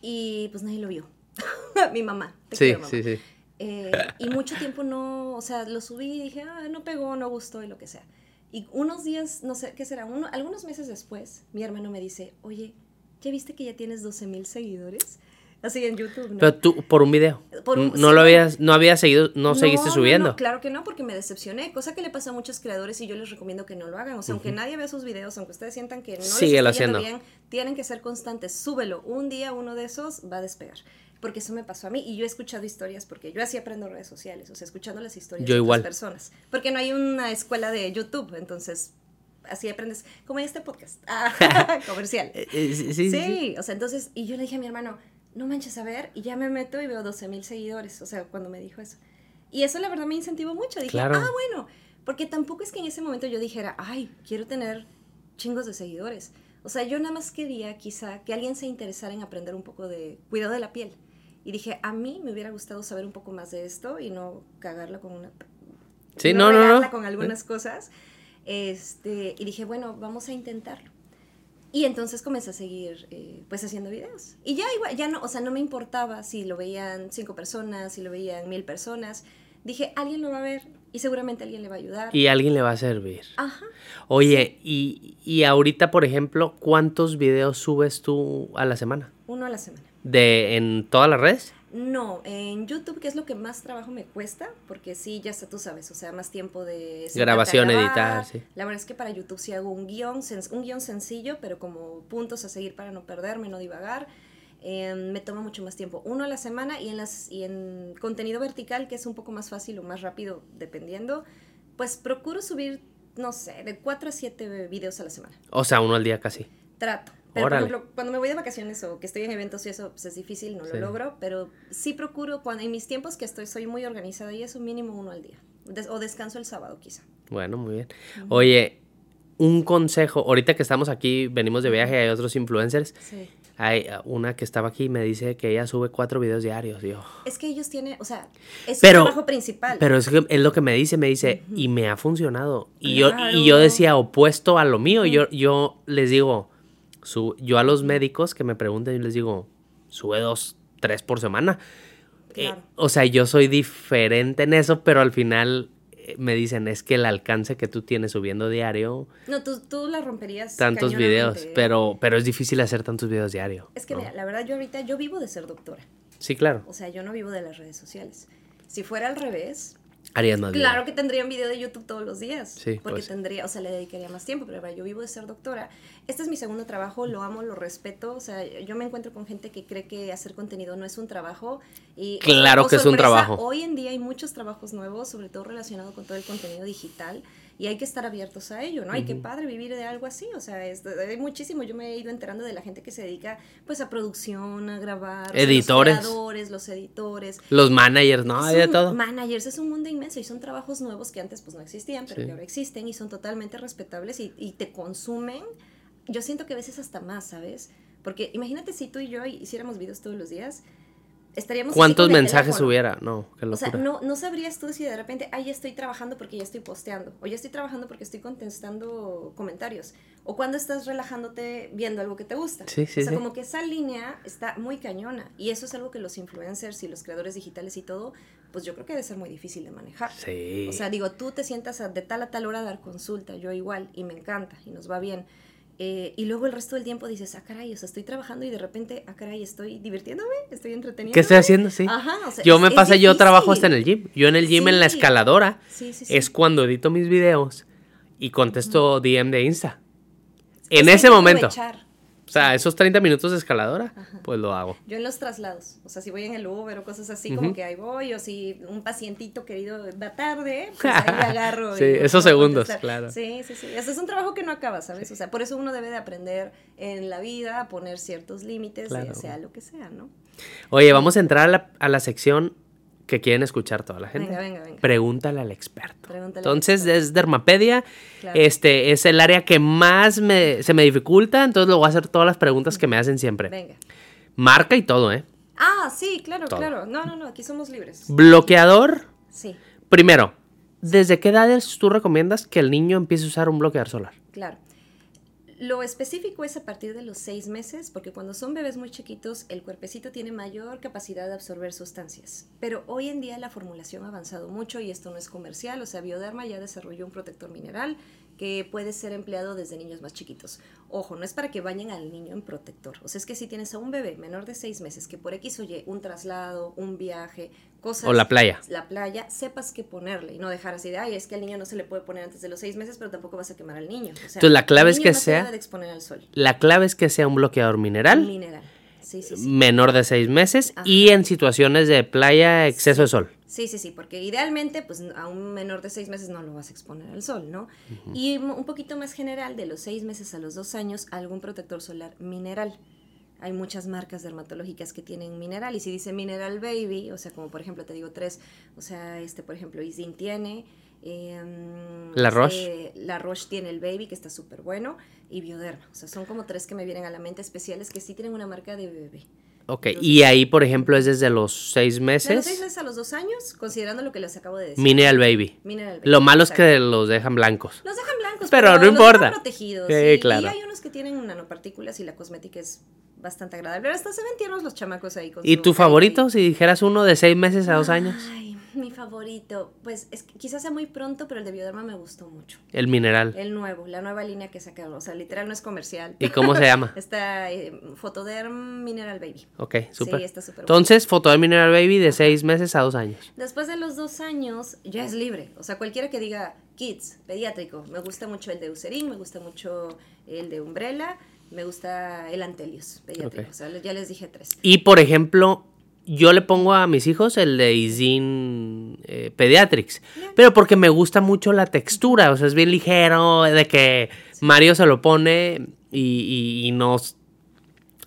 Y pues nadie lo vio. mi mamá. te Sí, quiero, mamá. sí, sí. Eh, y mucho tiempo no, o sea, lo subí y dije, ah, no pegó, no gustó y lo que sea. Y unos días, no sé, ¿qué será? Uno, algunos meses después, mi hermano me dice, oye, ¿ya viste que ya tienes 12 mil seguidores? Así en YouTube, ¿no? Pero tú, por un video. Por un- no sí, lo habías, no habías seguido, no, seguiste no, subiendo. no, claro que no, porque me decepcioné, cosa que le pasa a muchos creadores y yo les recomiendo que no lo hagan. O sea, aunque nadie vea sus videos, aunque ustedes sientan que no les está haciendo. bien, tienen que ser constantes. Súbelo. Un día uno de esos va a despegar. Porque eso me pasó a mí y yo he escuchado historias porque yo así aprendo redes sociales, o sea, escuchando las historias Yo de igual. otras personas. Porque no hay una escuela de YouTube, entonces así aprendes, como en este podcast, Ah, comercial. Eh, eh, sí, sí, Sí, sí. o sea, entonces, y yo le dije a mi hermano, no manches a ver, y ya me meto y veo 12 mil seguidores, o sea, cuando me dijo eso. Y eso la verdad me incentivó mucho, dije, Claro. ah, bueno, porque tampoco es que en ese momento yo dijera, ay, quiero tener chingos de seguidores. O sea, yo nada más quería quizá que alguien se interesara en aprender un poco de cuidado de la piel. Y dije, a mí me hubiera gustado saber un poco más de esto y no cagarla con una... Sí, no, no, no. con algunas cosas. Este, y dije, bueno, vamos a intentarlo. Y entonces comencé a seguir, eh, pues, haciendo videos. Y ya igual, ya no, o sea, no me importaba si lo veían cinco personas, si lo veían mil personas. Dije, alguien lo va a ver y seguramente alguien le va a ayudar. Y alguien le va a servir. Ajá. Oye, y, y ahorita, por ejemplo, ¿cuántos videos subes tú a la semana? Uno a la semana. ¿De en todas las redes? No, en YouTube, que es lo que más trabajo me cuesta, porque sí, ya está, tú sabes, o sea, más tiempo de... Grabación, grabar. editar, sí. La verdad es que para YouTube sí hago un guion, un guion sencillo, pero como puntos a seguir para no perderme, no divagar. Eh, me toma mucho más tiempo, uno a la semana y en, las, y en contenido vertical, que es un poco más fácil o más rápido, dependiendo, pues procuro subir, no sé, de 4 a 7 videos a la semana. O sea, uno al día casi. Trato. Pero, Órale. por ejemplo, cuando me voy de vacaciones o que estoy en eventos y eso, pues es difícil, no Sí. lo logro, pero sí procuro, cuando en mis tiempos que estoy, soy muy organizada y eso mínimo uno al día. Des- o descanso el sábado quizá. Bueno, muy bien. Oye, un consejo. Ahorita que estamos aquí, venimos de viaje, hay otros influencers. Sí. Hay uh, una que estaba aquí y me dice que ella sube cuatro videos diarios. Yo, Es que ellos tienen, o sea, es Pero- su trabajo principal. Pero es, que es lo que me dice, me dice, y me ha funcionado. Y, yo, y Claro. yo decía opuesto a lo mío. Yo, yo les digo, su, yo a los médicos que me preguntan, yo les digo, sube dos, tres por semana. Eh, o sea, yo soy diferente en eso, pero al final eh, me dicen, es que el alcance que tú tienes subiendo diario, no, tú, tú la romperías. tantos videos, cañonamente. pero, pero es difícil hacer tantos videos diario. Es que ¿no? mira, la verdad yo ahorita, yo vivo de ser doctora. Sí, claro. O sea, yo no vivo de las redes sociales. Si fuera al revés, Harías más Claro que tendría un video de YouTube todos los días. Sí, Porque pues. tendría, o sea, le dedicaría más tiempo, pero yo vivo de ser doctora. Este es mi segundo trabajo, lo amo, lo respeto. O sea, yo me encuentro con gente que cree que hacer contenido no es un trabajo. Y, Claro que es un trabajo. Hoy en día hay muchos trabajos nuevos, sobre todo relacionado con todo el contenido digital. Y hay que estar abiertos a ello, ¿no? Hay que padre vivir de algo así. O sea, es, hay muchísimo. Yo me he ido enterando de la gente que se dedica, pues, a producción, a grabar. Editores. Los creadores, los editores. Los managers, ¿no? Hay de todo. Managers es un mundo inmenso y son trabajos nuevos que antes pues no existían, pero Sí. que ahora existen y son totalmente respetables y, y te consumen. Yo siento que a veces hasta más, ¿sabes? Porque imagínate si tú y yo hiciéramos videos todos los días, estaríamos... ¿Cuántos mensajes hubiera? No, qué O locura. sea, no, no sabrías tú si de repente, ay, ya estoy trabajando porque ya estoy posteando, o ya estoy trabajando porque estoy contestando comentarios, o cuando estás relajándote viendo algo que te gusta. Sí, sí, o sea, sí. como que esa línea está muy cañona, y eso es algo que los influencers y los creadores digitales y todo, pues yo creo que debe ser muy difícil de manejar. Sí. O sea, digo, tú te sientas de tal a tal hora a dar consulta, yo igual, y me encanta, y nos va bien. Eh, y luego el resto del tiempo dices, ah, caray, o sea, estoy trabajando y de repente, ah, caray, estoy divirtiéndome, estoy entreteniendo. ¿Qué estoy haciendo? Sí. Ajá, o sea, yo me pasa, yo trabajo hasta en el gym. Yo en el gym, en la escaladora, Sí, sí, sí. es cuando edito mis videos y contesto DM de Insta. En Es ese momento. aprovechar. O sea, esos 30 minutos de escaladora, pues lo hago. Yo en los traslados, o sea, si voy en el Uber o cosas así, como que ahí voy, o si un pacientito querido va tarde, pues ahí agarro. Sí, esos segundos, claro. Sí, sí, sí. Ese es un trabajo que no acaba, ¿sabes? O sea, por eso uno debe de aprender en la vida a poner ciertos límites, Claro. sea lo que sea, ¿no? Oye, vamos a entrar a la, a la sección que quieren escuchar toda la gente. Venga, venga, venga. Pregúntale al experto. Pregúntale al entonces experto. es dermapedia. Claro. Este es el área que más me, se me dificulta, entonces lo voy a hacer todas las preguntas que me hacen siempre. Venga. Marca y todo, ¿eh? Ah, sí, claro, Todo. claro. No, no, no, aquí somos libres. Bloqueador. Sí, Primero, ¿desde qué edades tú recomiendas que el niño empiece a usar un bloqueador solar? claro. Lo específico es a partir de los seis meses, porque cuando son bebés muy chiquitos, el cuerpecito tiene mayor capacidad de absorber sustancias. Pero hoy en día la formulación ha avanzado mucho y esto no es comercial, o sea, Bioderma ya desarrolló un protector mineral que puede ser empleado desde niños más chiquitos. Ojo, no es para que bañen al niño en protector. O sea, es que si tienes a un bebé menor de seis meses que por X o Y, un traslado, un viaje, cosas... O la playa. La playa, sepas qué ponerle y no dejar así de, ay, es que al niño no se le puede poner antes de los seis meses, pero tampoco vas a quemar al niño. O sea, Entonces, la clave el es que no se sea- debe de exponer al sol. La clave es que sea un bloqueador mineral, Mineral. Sí, sí, sí. menor de seis meses Ajá. y en situaciones de playa, exceso de sol. Sí, sí, sí, porque idealmente, pues a un menor de seis meses no lo vas a exponer al sol, ¿no? Y un poquito más general, de los seis meses a los dos años, algún protector solar mineral. Hay muchas marcas dermatológicas que tienen mineral, y si dice Mineral Baby, o sea, como por ejemplo, te digo tres, o sea, este, por ejemplo, Isin tiene. em, La Roche. eh, la Roche tiene el Baby, que está súper bueno, y Bioderma. O sea, son como tres que me vienen a la mente especiales que sí tienen una marca de bebé. Ok, y ahí, por ejemplo, es desde los seis De los meses. seis meses a los dos años, considerando lo que les acabo de decir. Mineral Baby. Mineral Baby, Lo malo es que los dejan blancos. Los dejan blancos, Pero no los dejan importa. protegidos. Sí, y, claro. y hay unos que tienen nanopartículas y la cosmética es bastante agradable. Pero hasta se ven tiernos los chamacos ahí con ¿Y tu favorito? Si dijeras uno de seis meses a dos años. Ay, mi favorito. Pues es quizás sea muy pronto, pero el de Bioderma me gustó mucho. El mineral. El nuevo, la nueva línea que sacaron. O sea, literal no es comercial. ¿Y cómo se llama? Está eh, Photoderm Mineral Baby. Ok, súper. Sí, está súper bueno. Entonces, foto de Mineral Baby de seis meses a dos años. Después de los dos años ya es libre. O sea, cualquiera que diga kids, pediátrico. Me gusta mucho el de Eucerin, me gusta mucho el de Umbrella, me gusta el Antelios, pediátrico. O sea, ya les dije tres. Y, por ejemplo, yo le pongo a mis hijos el de Isin eh, Pediatrics. Pero porque me gusta mucho la textura. O sea, es bien ligero. De que Mario se lo pone y, y, y nos...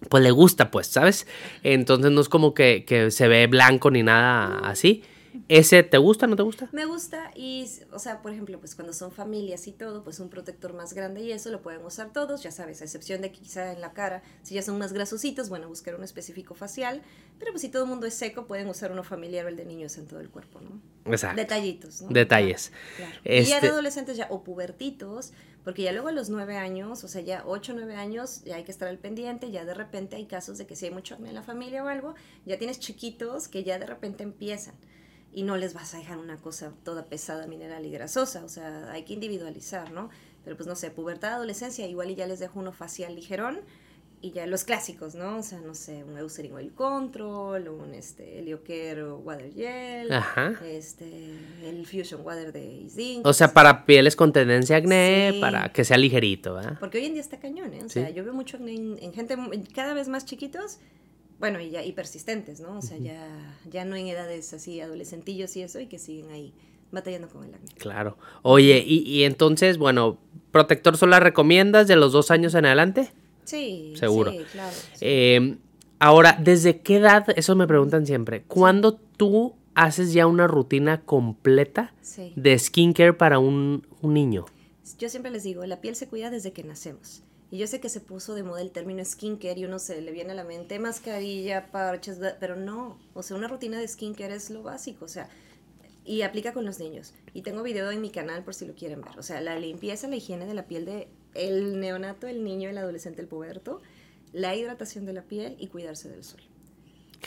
Pues le gusta, pues, ¿sabes? Entonces no es como que, que se ve blanco ni nada así. ¿Ese te gusta, no te gusta? Me gusta y, o sea, por ejemplo, pues cuando son familias y todo, pues un protector más grande y eso lo pueden usar todos, ya sabes, a excepción de que quizá en la cara, si ya son más grasositos, bueno, buscar uno específico facial, pero pues si todo el mundo es seco, pueden usar uno familiar o el de niños en todo el cuerpo, ¿no? Exacto. Detallitos, ¿no? Detalles. Claro. Y ya de Este- adolescentes ya, o pubertitos, porque ya luego a los nueve años, o sea, ya ocho, nueve años, ya hay que estar al pendiente, ya de repente hay casos de que si hay mucho acné en la familia o algo, ya tienes chiquitos que ya de repente empiezan y no les vas a dejar una cosa toda pesada, mineral y grasosa, o sea, hay que individualizar, ¿no? Pero pues no sé, pubertad, adolescencia, igual y ya les dejo uno facial ligerón y ya los clásicos, ¿no? O sea, no sé, un Eucerin Oil Control, un este, Heliocare o Water Gel, Ajá. este, el Fusion Water de Zinc. O sea, para pieles con tendencia a acné, Sí. para que sea ligerito, ¿verdad? Porque hoy en día está cañón, ¿eh? O Sí. sea, yo veo mucho acné en, en gente cada vez más chiquitos, bueno, y ya y persistentes, ¿no? O sea, ya, ya no en edades así adolescentillos y eso, y que siguen ahí batallando con el acné. Claro. Oye, y, y entonces, bueno, protector solar recomiendas de los dos años en adelante. Sí, Seguro. Sí, claro. sí. Eh, ahora, ¿desde qué edad? Eso me preguntan siempre. ¿Cuándo tú haces ya una rutina completa Sí. de skincare para un, un niño? Yo siempre les digo, la piel se cuida desde que nacemos. Y yo sé que se puso de moda el término skincare y uno se le viene a la mente mascarilla, parches, pero no. O sea, una rutina de skincare es lo básico. O sea, y aplica con los niños. Y tengo video en mi canal por si lo quieren ver. O sea, la limpieza, la higiene de la piel de el neonato, el niño, el adolescente, el puberto, la hidratación de la piel y cuidarse del sol.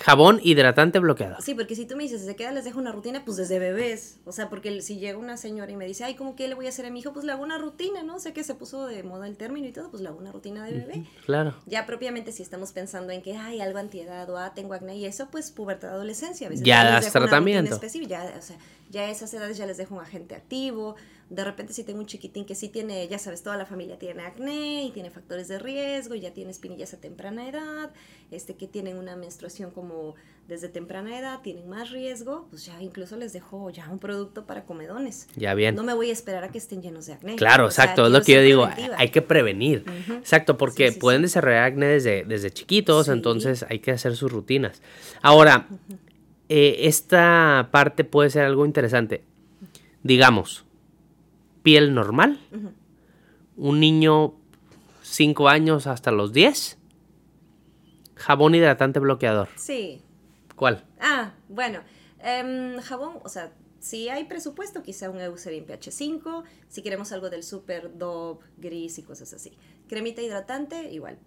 Jabón hidratante bloqueado. Sí, porque si tú me dices, ¿desde qué edad les dejo una rutina? Pues desde bebés. O sea, porque si llega una señora y me dice, ay, ¿cómo que le voy a hacer a mi hijo? Pues le hago una rutina, ¿no? Sé que se puso de moda el término y todo, pues le hago una rutina de bebé. Claro. Ya propiamente si estamos pensando en que hay algo antiedad o ah, tengo acné y eso, pues pubertad, adolescencia. A veces Ya das tratamiento. específica, Ya, o sea, ya a esas edades ya les dejo un agente activo. De repente si tengo un chiquitín que sí tiene, ya sabes, toda la familia tiene acné y tiene factores de riesgo, y ya tiene espinillas a temprana edad, este que tienen una menstruación como desde temprana edad, tienen más riesgo, pues ya incluso les dejo ya un producto para comedones. Ya bien. No me voy a esperar a que estén llenos de acné. Claro, O sea, exacto, es lo que yo digo, preventiva. hay que prevenir. Exacto, porque Sí, sí, pueden sí. desarrollar acné desde, desde chiquitos, entonces hay que hacer sus rutinas. Ahora, eh, esta parte puede ser algo interesante. Digamos, piel normal, un niño 5 años hasta los 10, jabón hidratante bloqueador. Sí. ¿Cuál? Ah, bueno. em, jabón, o sea, si hay presupuesto, quizá un Eucerin pH5. Si queremos algo del Super Dove, gris y cosas así. Cremita hidratante, igual.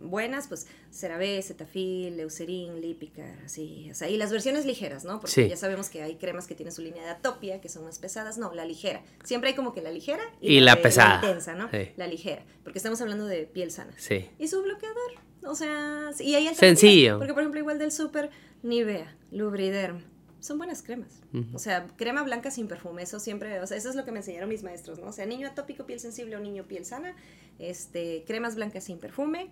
Buenas, pues CeraVe, Cetaphil, Eucerin, Lípica, así. O sea, y las versiones ligeras, ¿no? Porque Sí. ya sabemos que hay cremas que tienen su línea de Atopia, que son más pesadas. No, la ligera. Siempre hay como que la ligera Y la de- pesada. intensa, ¿no? Sí. La ligera. Porque estamos hablando de piel sana. Sí. Y su bloqueador. O sea, y hay Sencillo. Porque, por ejemplo, igual del súper, Nivea, Lubriderm. Son buenas cremas. O sea, crema blanca sin perfume. Eso siempre, o sea, eso es lo que me enseñaron mis maestros, ¿no? O sea, niño atópico, piel sensible o niño piel sana. Este, cremas blancas sin perfume.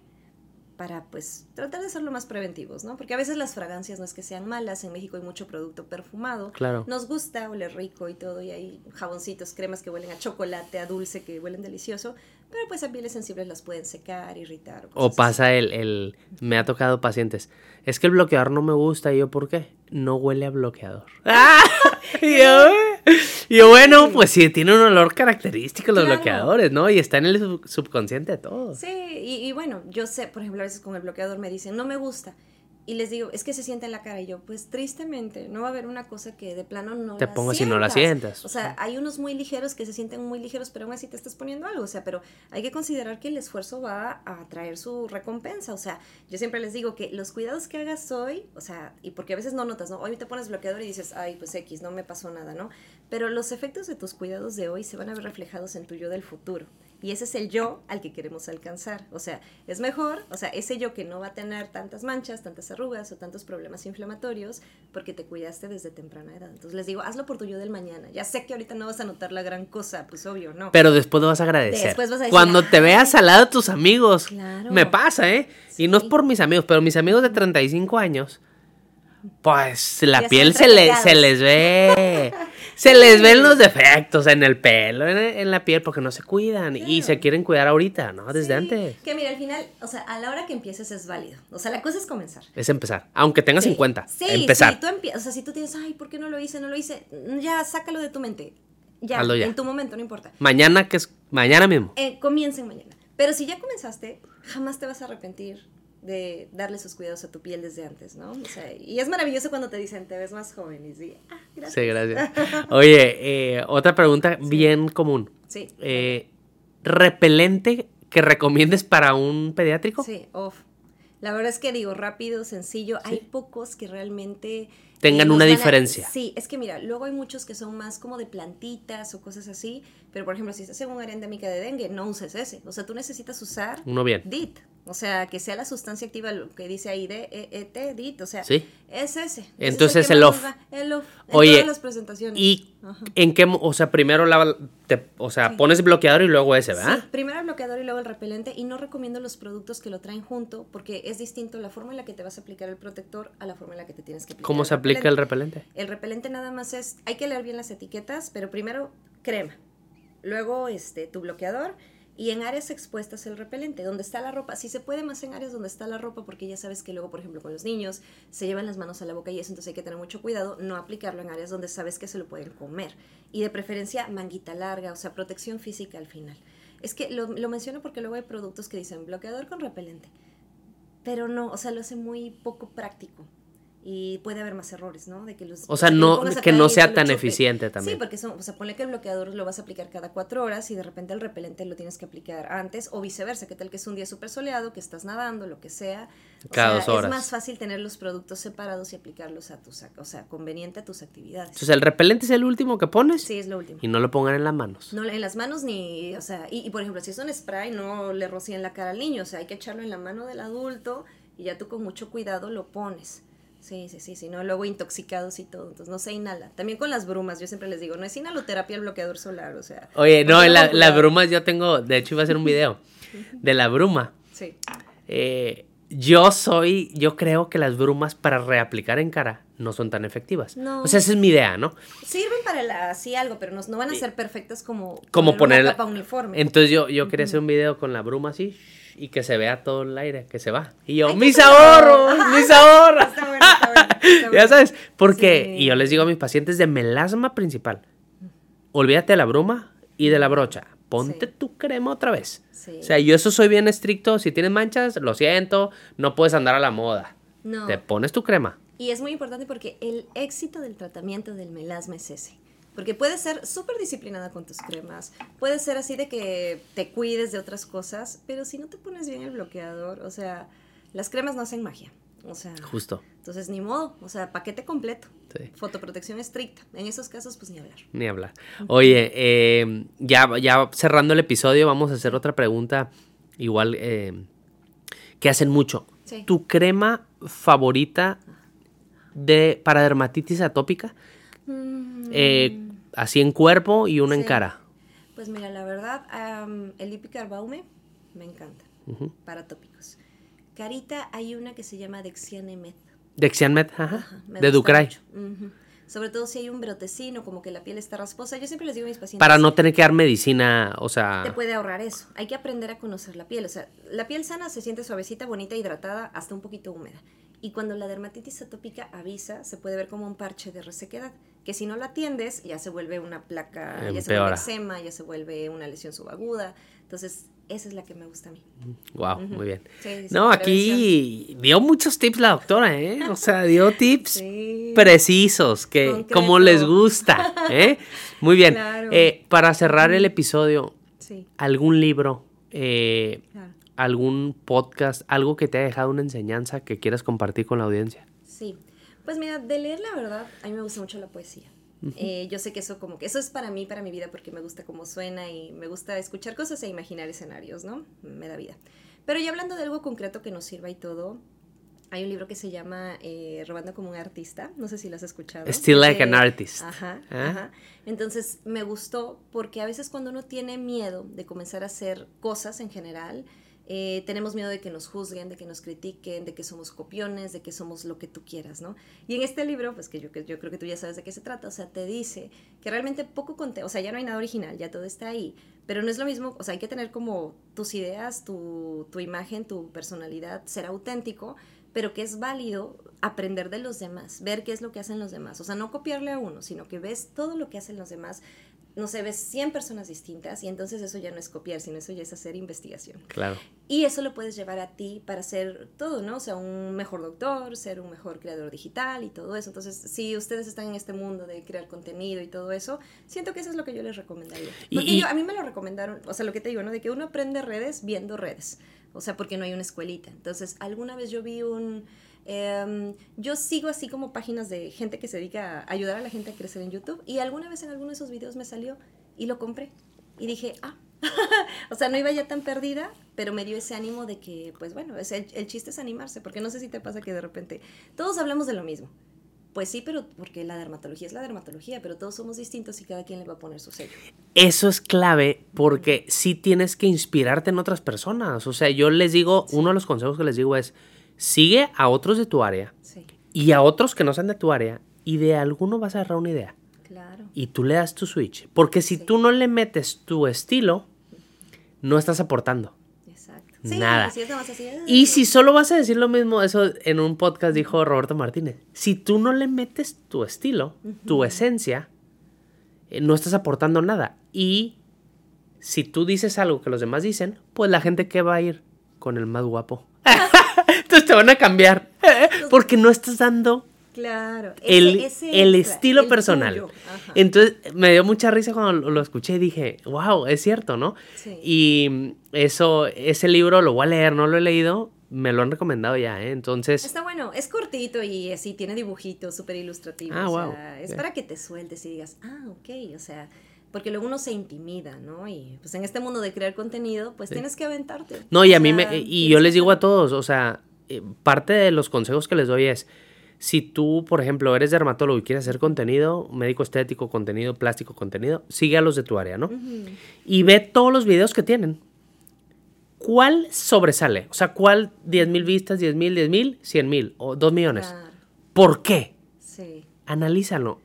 Para, pues, tratar de ser lo más preventivos, ¿no? Porque a veces las fragancias no es que sean malas. En México hay mucho producto perfumado. Claro. Nos gusta, oler rico y todo, y hay jaboncitos, cremas que huelen a chocolate, a dulce, que huelen delicioso, pero pues a pieles sensibles las pueden secar, irritar. O pasa el, el... Me ha tocado pacientes. Es que el bloqueador no me gusta. ¿Y yo por qué? No huele a bloqueador. ¡Ah! Y yo, y yo, bueno, pues sí, tiene un olor característico los Claro. bloqueadores, ¿no? Y está en el sub- subconsciente de todos. Sí, y, y bueno, yo sé, por ejemplo, a veces con el bloqueador me dicen, no me gusta. Y les digo, es que se siente en la cara. Y yo, pues tristemente, no va a haber una cosa que de plano no Te pongas y no la sientas. O sea, hay unos muy ligeros que se sienten muy ligeros, pero aún así te estás poniendo algo. O sea, pero hay que considerar que el esfuerzo va a traer su recompensa. O sea, yo siempre les digo que los cuidados que hagas hoy, o sea, y porque a veces no notas, ¿no? Hoy te pones bloqueador y dices, ay, pues X, no me pasó nada, ¿no? Pero los efectos de tus cuidados de hoy se van a ver reflejados en tu yo del futuro. Y ese es el yo al que queremos alcanzar. O sea, es mejor, o sea, ese yo que no va a tener tantas manchas, tantas arrugas o tantos problemas inflamatorios porque te cuidaste desde temprana edad. Entonces les digo, hazlo por tu yo del mañana. Ya sé que ahorita no vas a notar la gran cosa, pues obvio, no. Pero después lo vas a agradecer. Después vas a decir, Cuando te veas al lado de tus amigos. Claro. Me pasa, ¿eh? Y no es por mis amigos, pero mis amigos de 35 años. Pues la Ya piel se, le, se les ve. Se les ven los defectos en el pelo, en, en la piel, porque no se cuidan. Y se quieren cuidar ahorita, ¿no? Desde Sí, antes. Que mira, al final, o sea, a la hora que empieces es válido. O sea, la cosa es comenzar. Es empezar. Aunque tengas Sí. 50. Sí, empezar. sí, tú empiezas, o sea, si tú tienes, ay, ¿por qué no lo hice? No lo hice. Ya, sácalo de tu mente. Ya, Hazlo ya. en tu momento, no importa. Mañana, que es mañana mismo. Eh, comiencen mañana. Pero si ya comenzaste, jamás te vas a arrepentir de darle sus cuidados a tu piel desde antes, ¿no? O sea, y es maravilloso cuando te dicen, te ves más joven y sí, ah, gracias. Sí, gracias. Oye, eh, otra pregunta bien común. Sí. Eh, ¿Repelente que recomiendes para un pediátrico? Sí, off. La verdad es que digo, rápido, sencillo. Hay pocos que realmente... Tengan una a- diferencia. Sí, es que mira, luego hay muchos que son más como de plantitas o cosas así, pero por ejemplo, si estás en un área endémica de dengue, no uses ese. O sea, tú necesitas usar Uno bien. DIT. O sea, que sea la sustancia activa, lo que dice ahí, D-E-E-T, DIT. O sea, Sí. es ese. Entonces es el off. El off. En Oye, todas las presentaciones. ¿Y Ajá. en qué, o sea, primero lava, te- o sea, pones bloqueador y luego ese, ¿verdad? Sí, primero el bloqueador y luego el repelente y no recomiendo los productos que lo traen junto porque es distinto la forma en la que te vas a aplicar el protector a la forma en la que te tienes que aplicar ¿Cómo se aplica el repelente. repelente? El repelente nada más es, hay que leer bien las etiquetas, pero primero crema, luego este tu bloqueador y en áreas expuestas el repelente, donde está la ropa, si se puede más en áreas donde está la ropa, porque ya sabes que luego, por ejemplo, con los niños se llevan las manos a la boca y eso, entonces hay que tener mucho cuidado, no aplicarlo en áreas donde sabes que se lo pueden comer. Y de preferencia manguita larga, o sea, protección física al final. Es que lo, lo menciono porque luego hay productos que dicen bloqueador con repelente, pero no, o sea, lo hace muy poco práctico. Y puede haber más errores, ¿no? De que los, O sea, no, que no sea tan choque. eficiente Sí, también. porque son, o sea, ponle que el bloqueador lo vas a aplicar cada cuatro horas y de repente el repelente lo tienes que aplicar antes o viceversa, que tal que es un día súper soleado, que estás nadando, lo que sea. O Cada sea, dos horas. Es más fácil tener los productos separados y aplicarlos a tus, o sea, conveniente a tus actividades. Entonces, el repelente es el último que pones Sí, es lo último. y no lo pongan en las manos. No en las manos ni, o sea, y, y, por ejemplo, si es un spray, no le rocíen la cara al niño, o sea, hay que echarlo en la mano del adulto y ya tú con mucho cuidado lo pones. Sí, sí, sí, sí, ¿no? Luego intoxicados y todo, entonces no se inhala. También con las brumas, yo siempre les digo, no es inhaloterapia el bloqueador solar, o sea. Oye, no, la- las brumas yo tengo, de hecho iba a hacer un video de la bruma. Sí, Eh, yo soy, yo creo que las brumas para reaplicar en cara no son tan efectivas. No. O sea, esa es mi idea, ¿no? sirven para la, así algo, pero no, no van a ser perfectas como, Como poner una la- capa uniforme. Entonces yo, yo quería hacer un video con la bruma así y que se vea todo el aire que se va. Y yo, mis ahorros, mis ahorros. Ya sabes, porque, Sí. y yo les digo a mis pacientes de melasma principal, olvídate de la bruma y de la brocha, ponte Sí. tu crema otra vez. Sí. O sea, yo eso soy bien estricto, si tienes manchas, lo siento, no puedes andar a la moda. No. Te pones tu crema. Y es muy importante porque el éxito del tratamiento del melasma es ese. Porque puedes ser súper disciplinada con tus cremas, puedes ser así de que te cuides de otras cosas, pero si no te pones bien el bloqueador, o sea, las cremas no hacen magia. O sea, Justo. entonces ni modo, o sea, paquete completo. Sí. Fotoprotección estricta. En esos casos, pues ni hablar. Ni hablar. Oye, eh, ya, ya cerrando el episodio, vamos a hacer otra pregunta. Igual eh, que hacen mucho. Sí. ¿Tu crema favorita de para dermatitis atópica? Eh, así en cuerpo y una en cara. Pues mira, la verdad, am, el Lipicar Baume me encanta Ujú. para tópicos. Carita, hay una que se llama Dexiane Med. Dexianmet, ajá, Ajá, de Ducray. Sobre todo si hay un brotecino, como que la piel está rasposa. Yo siempre les digo a mis pacientes. Para no tener que dar medicina, o sea... Te puede ahorrar eso. Hay que aprender a conocer la piel. O sea, la piel sana se siente suavecita, bonita, hidratada, hasta un poquito húmeda. Y cuando la dermatitis atópica avisa, se puede ver como un parche de resequedad. Que si no la atiendes, ya se vuelve una placa, ya se vuelve eczema, ya se vuelve una lesión subaguda. Entonces, esa es la que me gusta a mí. Wow, muy bien. Sí, sí, No, aquí dio muchos tips la doctora, ¿eh? O sea, dio tips Sí. precisos, que Concreto. como les gusta, ¿eh? Muy bien. Claro. Eh, para cerrar el episodio, algún libro, eh, claro. algún podcast, algo que te haya dejado una enseñanza que quieras compartir con la audiencia. Sí, pues mira, de leer la verdad, a mí me gusta mucho la poesía. Eh, yo sé que eso como que eso es para mí, para mi vida, porque me gusta cómo suena y me gusta escuchar cosas e imaginar escenarios, ¿no? Me da vida. Pero ya hablando de algo concreto que nos sirva y todo, hay un libro que se llama eh, Robando como un artista, no sé si lo has escuchado. Still like Eh, an artist. Ajá, ¿Ah? ajá. Entonces me gustó porque a veces cuando uno tiene miedo de comenzar a hacer cosas en general, eh, tenemos miedo de que nos juzguen, de que nos critiquen, de que somos copiones, de que somos lo que tú quieras, ¿no? Y en este libro, pues que yo, creo que tú ya sabes de qué se trata, o sea, te dice que realmente poco contenido, o sea, ya no hay nada original, ya todo está ahí, pero no es lo mismo, o sea, hay que tener como tus ideas, tu, tu imagen, tu personalidad, ser auténtico, pero que es válido aprender de los demás, ver qué es lo que hacen los demás, o sea, no copiarle a uno, sino que ves todo lo que hacen los demás, no sé, ves 100 personas distintas y entonces eso ya no es copiar, sino eso ya es hacer investigación. Claro. Y eso lo puedes llevar a ti para ser todo, ¿no? O sea, un mejor doctor, ser un mejor creador digital y todo eso. Entonces, si ustedes están en este mundo de crear contenido y todo eso, siento que eso es lo que yo les recomendaría. Y- Porque y- yo, a mí me lo recomendaron, o sea, lo que te digo, ¿no? De que uno aprende redes viendo redes. O sea, porque no hay una escuelita. Entonces, alguna vez yo vi un... em, yo sigo así como páginas de gente que se dedica a ayudar a la gente a crecer en YouTube y alguna vez en alguno de esos videos me salió y lo compré. Y dije, ah, o sea, no iba ya tan perdida, pero me dio ese ánimo de que, pues bueno, es el, el chiste es animarse, porque no sé si te pasa que de repente todos hablamos de lo mismo. Pues sí, pero porque la dermatología es la dermatología, pero todos somos distintos y cada quien le va a poner su sello. Eso es clave porque sí tienes que inspirarte en otras personas. O sea, yo les digo, uno de los consejos que les digo es, sigue a otros de tu área Sí, y a otros que no sean de tu área y de alguno vas a agarrar una idea. claro. y tú le das tu switch. Porque si Sí. tú no le metes tu estilo, no estás aportando. Exacto. Sí, Nada. Es nada más así. "Ah". Y si solo vas a decir lo mismo, eso en un podcast dijo Roberto Martínez, si tú no le metes tu estilo, tu esencia, eh, no estás aportando nada. Y si tú dices algo que los demás dicen, pues la gente que va a ir con el más guapo. Van a cambiar. Porque no estás dando Claro. el, ese- el extra, estilo el personal. Entonces me dio mucha risa cuando lo, lo escuché y dije, wow, es cierto, ¿no? Sí. Y eso, ese libro lo voy a leer, no lo he leído, me lo han recomendado ya, ¿eh? Entonces, Está bueno, es cortito y así tiene dibujitos súper ilustrativos. Ah, o sea, es para que te sueltes y digas, ah, ok, o sea, porque luego uno se intimida, ¿no? Y pues en este mundo de crear contenido, pues tienes que aventarte. no, y a mí sea, me, y yo les digo a todos, o sea, parte de los consejos que les doy es, si tú, por ejemplo, eres dermatólogo y quieres hacer contenido, médico estético, contenido plástico, contenido, sigue a los de tu área, ¿no? Y ve todos los videos que tienen. ¿Cuál sobresale? O sea, ¿cuál 10 mil vistas, 10 mil, 10 mil, 100 mil o 2 millones? Claro. ¿Por qué? Sí. Analízalo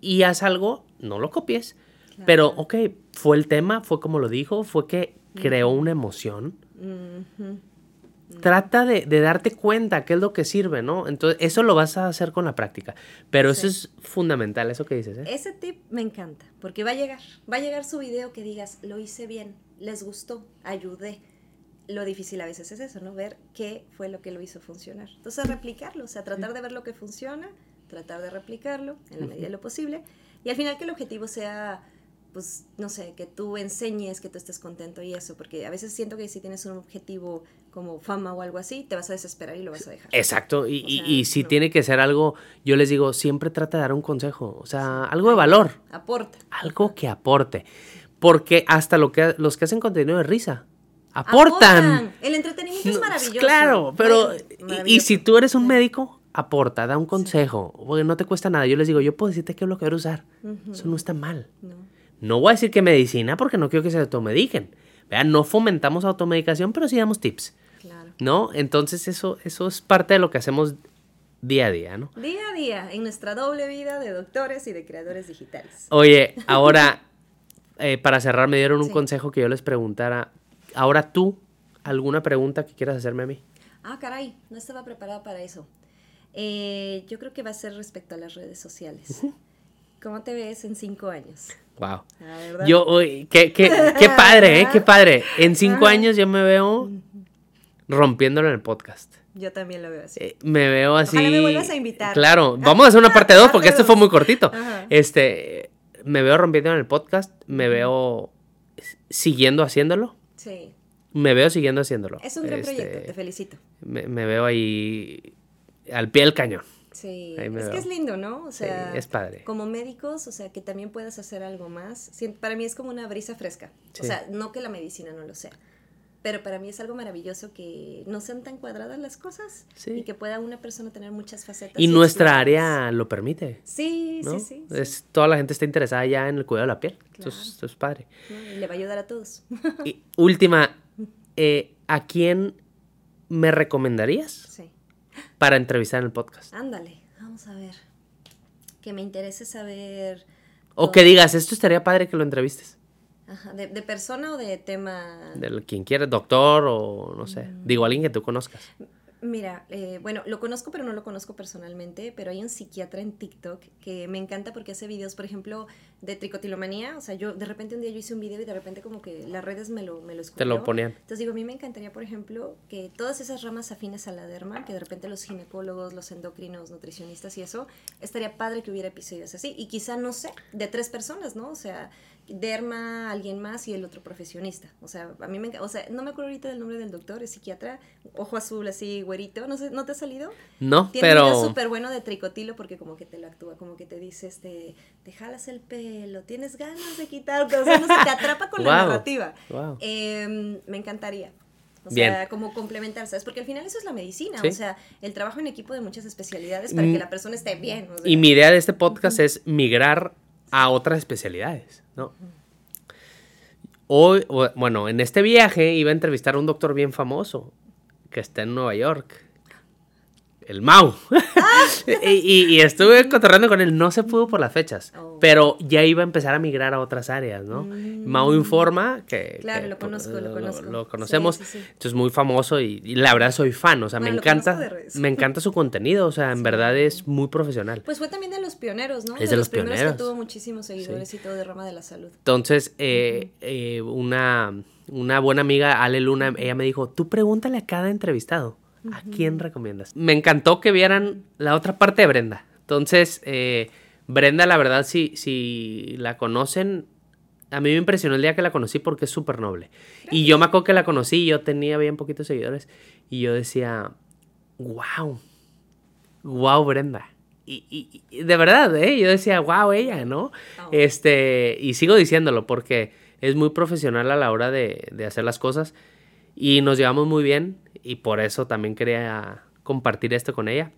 y haz algo, no lo copies, pero ok, fue el tema, fue como lo dijo, fue que creó una emoción. Ujú. Trata de, de darte cuenta qué es lo que sirve, ¿no? Entonces, eso lo vas a hacer con la práctica. Pero eso es fundamental, eso que dices, ¿eh? Ese tip me encanta, porque va a llegar, va a llegar su video que digas, lo hice bien, les gustó, ayudé. Lo difícil a veces es eso, ¿no? Ver qué fue lo que lo hizo funcionar. Entonces, replicarlo, o sea, tratar de ver lo que funciona, tratar de replicarlo en la medida de lo posible, y al final que el objetivo sea, pues, no sé, que tú enseñes, que tú estés contento y eso, porque a veces siento que si tienes un objetivo como fama o algo así, te vas a desesperar y lo vas a dejar. Exacto, y, O y- sea, y si no. tiene que ser algo, yo les digo, siempre trata de dar un consejo, o sea, algo de valor, Aporta. algo que aporte, porque hasta lo que, los que hacen contenido de risa, aportan. El entretenimiento es maravilloso. Claro, pero y- si tú eres un médico, aporta, da un consejo, porque no te cuesta nada. Yo les digo, yo puedo decirte qué bloqueador usar. Eso no está mal. No. No voy a decir que medicina porque no quiero que se automediquen. Vean, no fomentamos automedicación, pero sí damos tips. ¿No? Entonces eso, eso es parte de lo que hacemos día a día, ¿no? Día a día, en nuestra doble vida de doctores y de creadores digitales. Oye, ahora, eh, para cerrar, me dieron un Sí. consejo que yo les preguntara. Ahora tú, ¿alguna pregunta que quieras hacerme a mí? Ah, caray, no estaba preparada para eso. Eh, yo creo que va a ser respecto a las redes sociales. ¿Cómo te ves en cinco años? Wow. Yo, uy, qué, qué, qué padre, ¿eh? Qué padre. En cinco Ajá. años yo me veo rompiéndolo en el podcast. Yo también lo veo así. Eh, me veo así. Ojalá me vuelvas a invitar. Claro, vamos a hacer una parte 2 porque este fue muy cortito. Ajá. Este, me veo rompiendo en el podcast, me veo siguiendo haciéndolo, Sí. me veo siguiendo haciéndolo. Es un gran Este, proyecto, te felicito. Me, me veo ahí al pie del cañón. Sí, es que es lindo, ¿no? O Sí, sea, es padre. como médicos, o sea, que también puedas hacer algo más. Para mí es como una brisa fresca. Sí. O sea, no que la medicina no lo sea, pero para mí es algo maravilloso que no sean tan cuadradas las cosas Sí. y que pueda una persona tener muchas facetas. Y nuestra área lo permite. Sí, ¿no? sí, sí. sí, Es, toda la gente está interesada ya en el cuidado de la piel. Entonces, Claro. esto es padre. Y le va a ayudar a todos. Y última, eh, ¿a quién me recomendarías sí. para entrevistar en el podcast? Ándale, vamos a ver. Que me interese saber. O todo. que digas, esto estaría padre que lo entrevistes. Ajá, de, de persona o de tema? De quien quiera, doctor o no sé. Mm. Digo, alguien que tú conozcas. Mira, eh, bueno, lo conozco, pero no lo conozco personalmente, pero hay un psiquiatra en TikTok que me encanta porque hace videos, por ejemplo, de tricotilomanía. O sea, yo de repente un día yo hice un video y de repente como que las redes me lo, me lo Te lo ponían. Entonces digo, a mí me encantaría, por ejemplo, que todas esas ramas afines a la derma, que de repente los ginecólogos, los endocrinos, nutricionistas y eso, estaría padre que hubiera episodios así. Y quizá, no sé, de tres personas, ¿no? O sea, derma, alguien más y el otro profesionista. O sea, a mí me encanta, o sea, no me acuerdo ahorita del nombre del doctor, es psiquiatra, ojo azul así, güerito, no sé, ¿no te ha salido? No, Tiene pero... súper bueno de tricotilo porque como que te lo actúa, como que te dice, este, te jalas el pelo, tienes ganas de quitarte, o sea, no sé, te atrapa con la narrativa. Eh, me encantaría. O Bien. sea, como complementar, ¿sabes? Porque al final eso es la medicina, Sí. o sea, el trabajo en equipo de muchas especialidades para Mm. que la persona esté bien. o sea. Y mi idea de este podcast es migrar a otras especialidades, ¿no? Hoy, bueno, en este viaje iba a entrevistar a un doctor bien famoso que está en Nueva York. El Mau. y, y- y estuve cotorreando con él. No se pudo por las fechas. Oh. Pero ya iba a empezar a migrar a otras áreas, ¿no? Mau Informa, que... Mm. Claro, que, lo conozco, lo conozco. Lo, conocemos. Sí, sí, sí. Entonces, muy famoso y, y la verdad soy fan. O sea, Bueno, me encanta... de. Me encanta su contenido. O sea, en verdad es muy profesional. Pues fue también de los pioneros, ¿no? Es de los primeros pioneros. que tuvo muchísimos seguidores y todo de rama de la salud. Entonces, eh, eh, una, una buena amiga, Ale Luna, ella me dijo, tú pregúntale a cada entrevistado, ¿a quién recomiendas? Me encantó que vieran la otra parte de Brenda. Entonces, eh, Brenda, la verdad, si, si la conocen, a mí me impresionó el día que la conocí porque es súper noble. Y yo me acuerdo que la conocí, yo tenía bien poquitos seguidores, y yo decía, wow, wow, Brenda. Y, y- y de verdad, ¿eh? Yo decía, wow, ella, ¿no? Oh. Este, y sigo diciéndolo porque es muy profesional a la hora de, de hacer las cosas y nos llevamos muy bien y por eso también quería compartir esto con ella.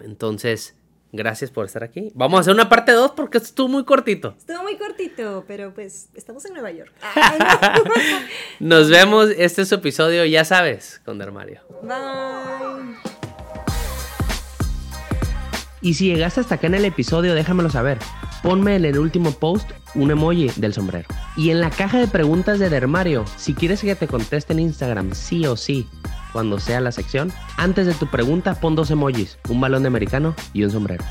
Entonces, gracias por estar aquí. Vamos a hacer una parte 2 porque esto estuvo muy cortito. Estuvo muy cortito, pero pues estamos en Nueva York. Nos vemos. Este es su episodio, ya sabes, con Dermario. Bye. Y si llegaste hasta acá en el episodio, déjamelo saber. Ponme en el último post un emoji del sombrero. Y en la caja de preguntas de Dermario, si quieres que te conteste en Instagram sí o sí, cuando sea la sección, antes de tu pregunta pon dos emojis, un balón de americano y un sombrero.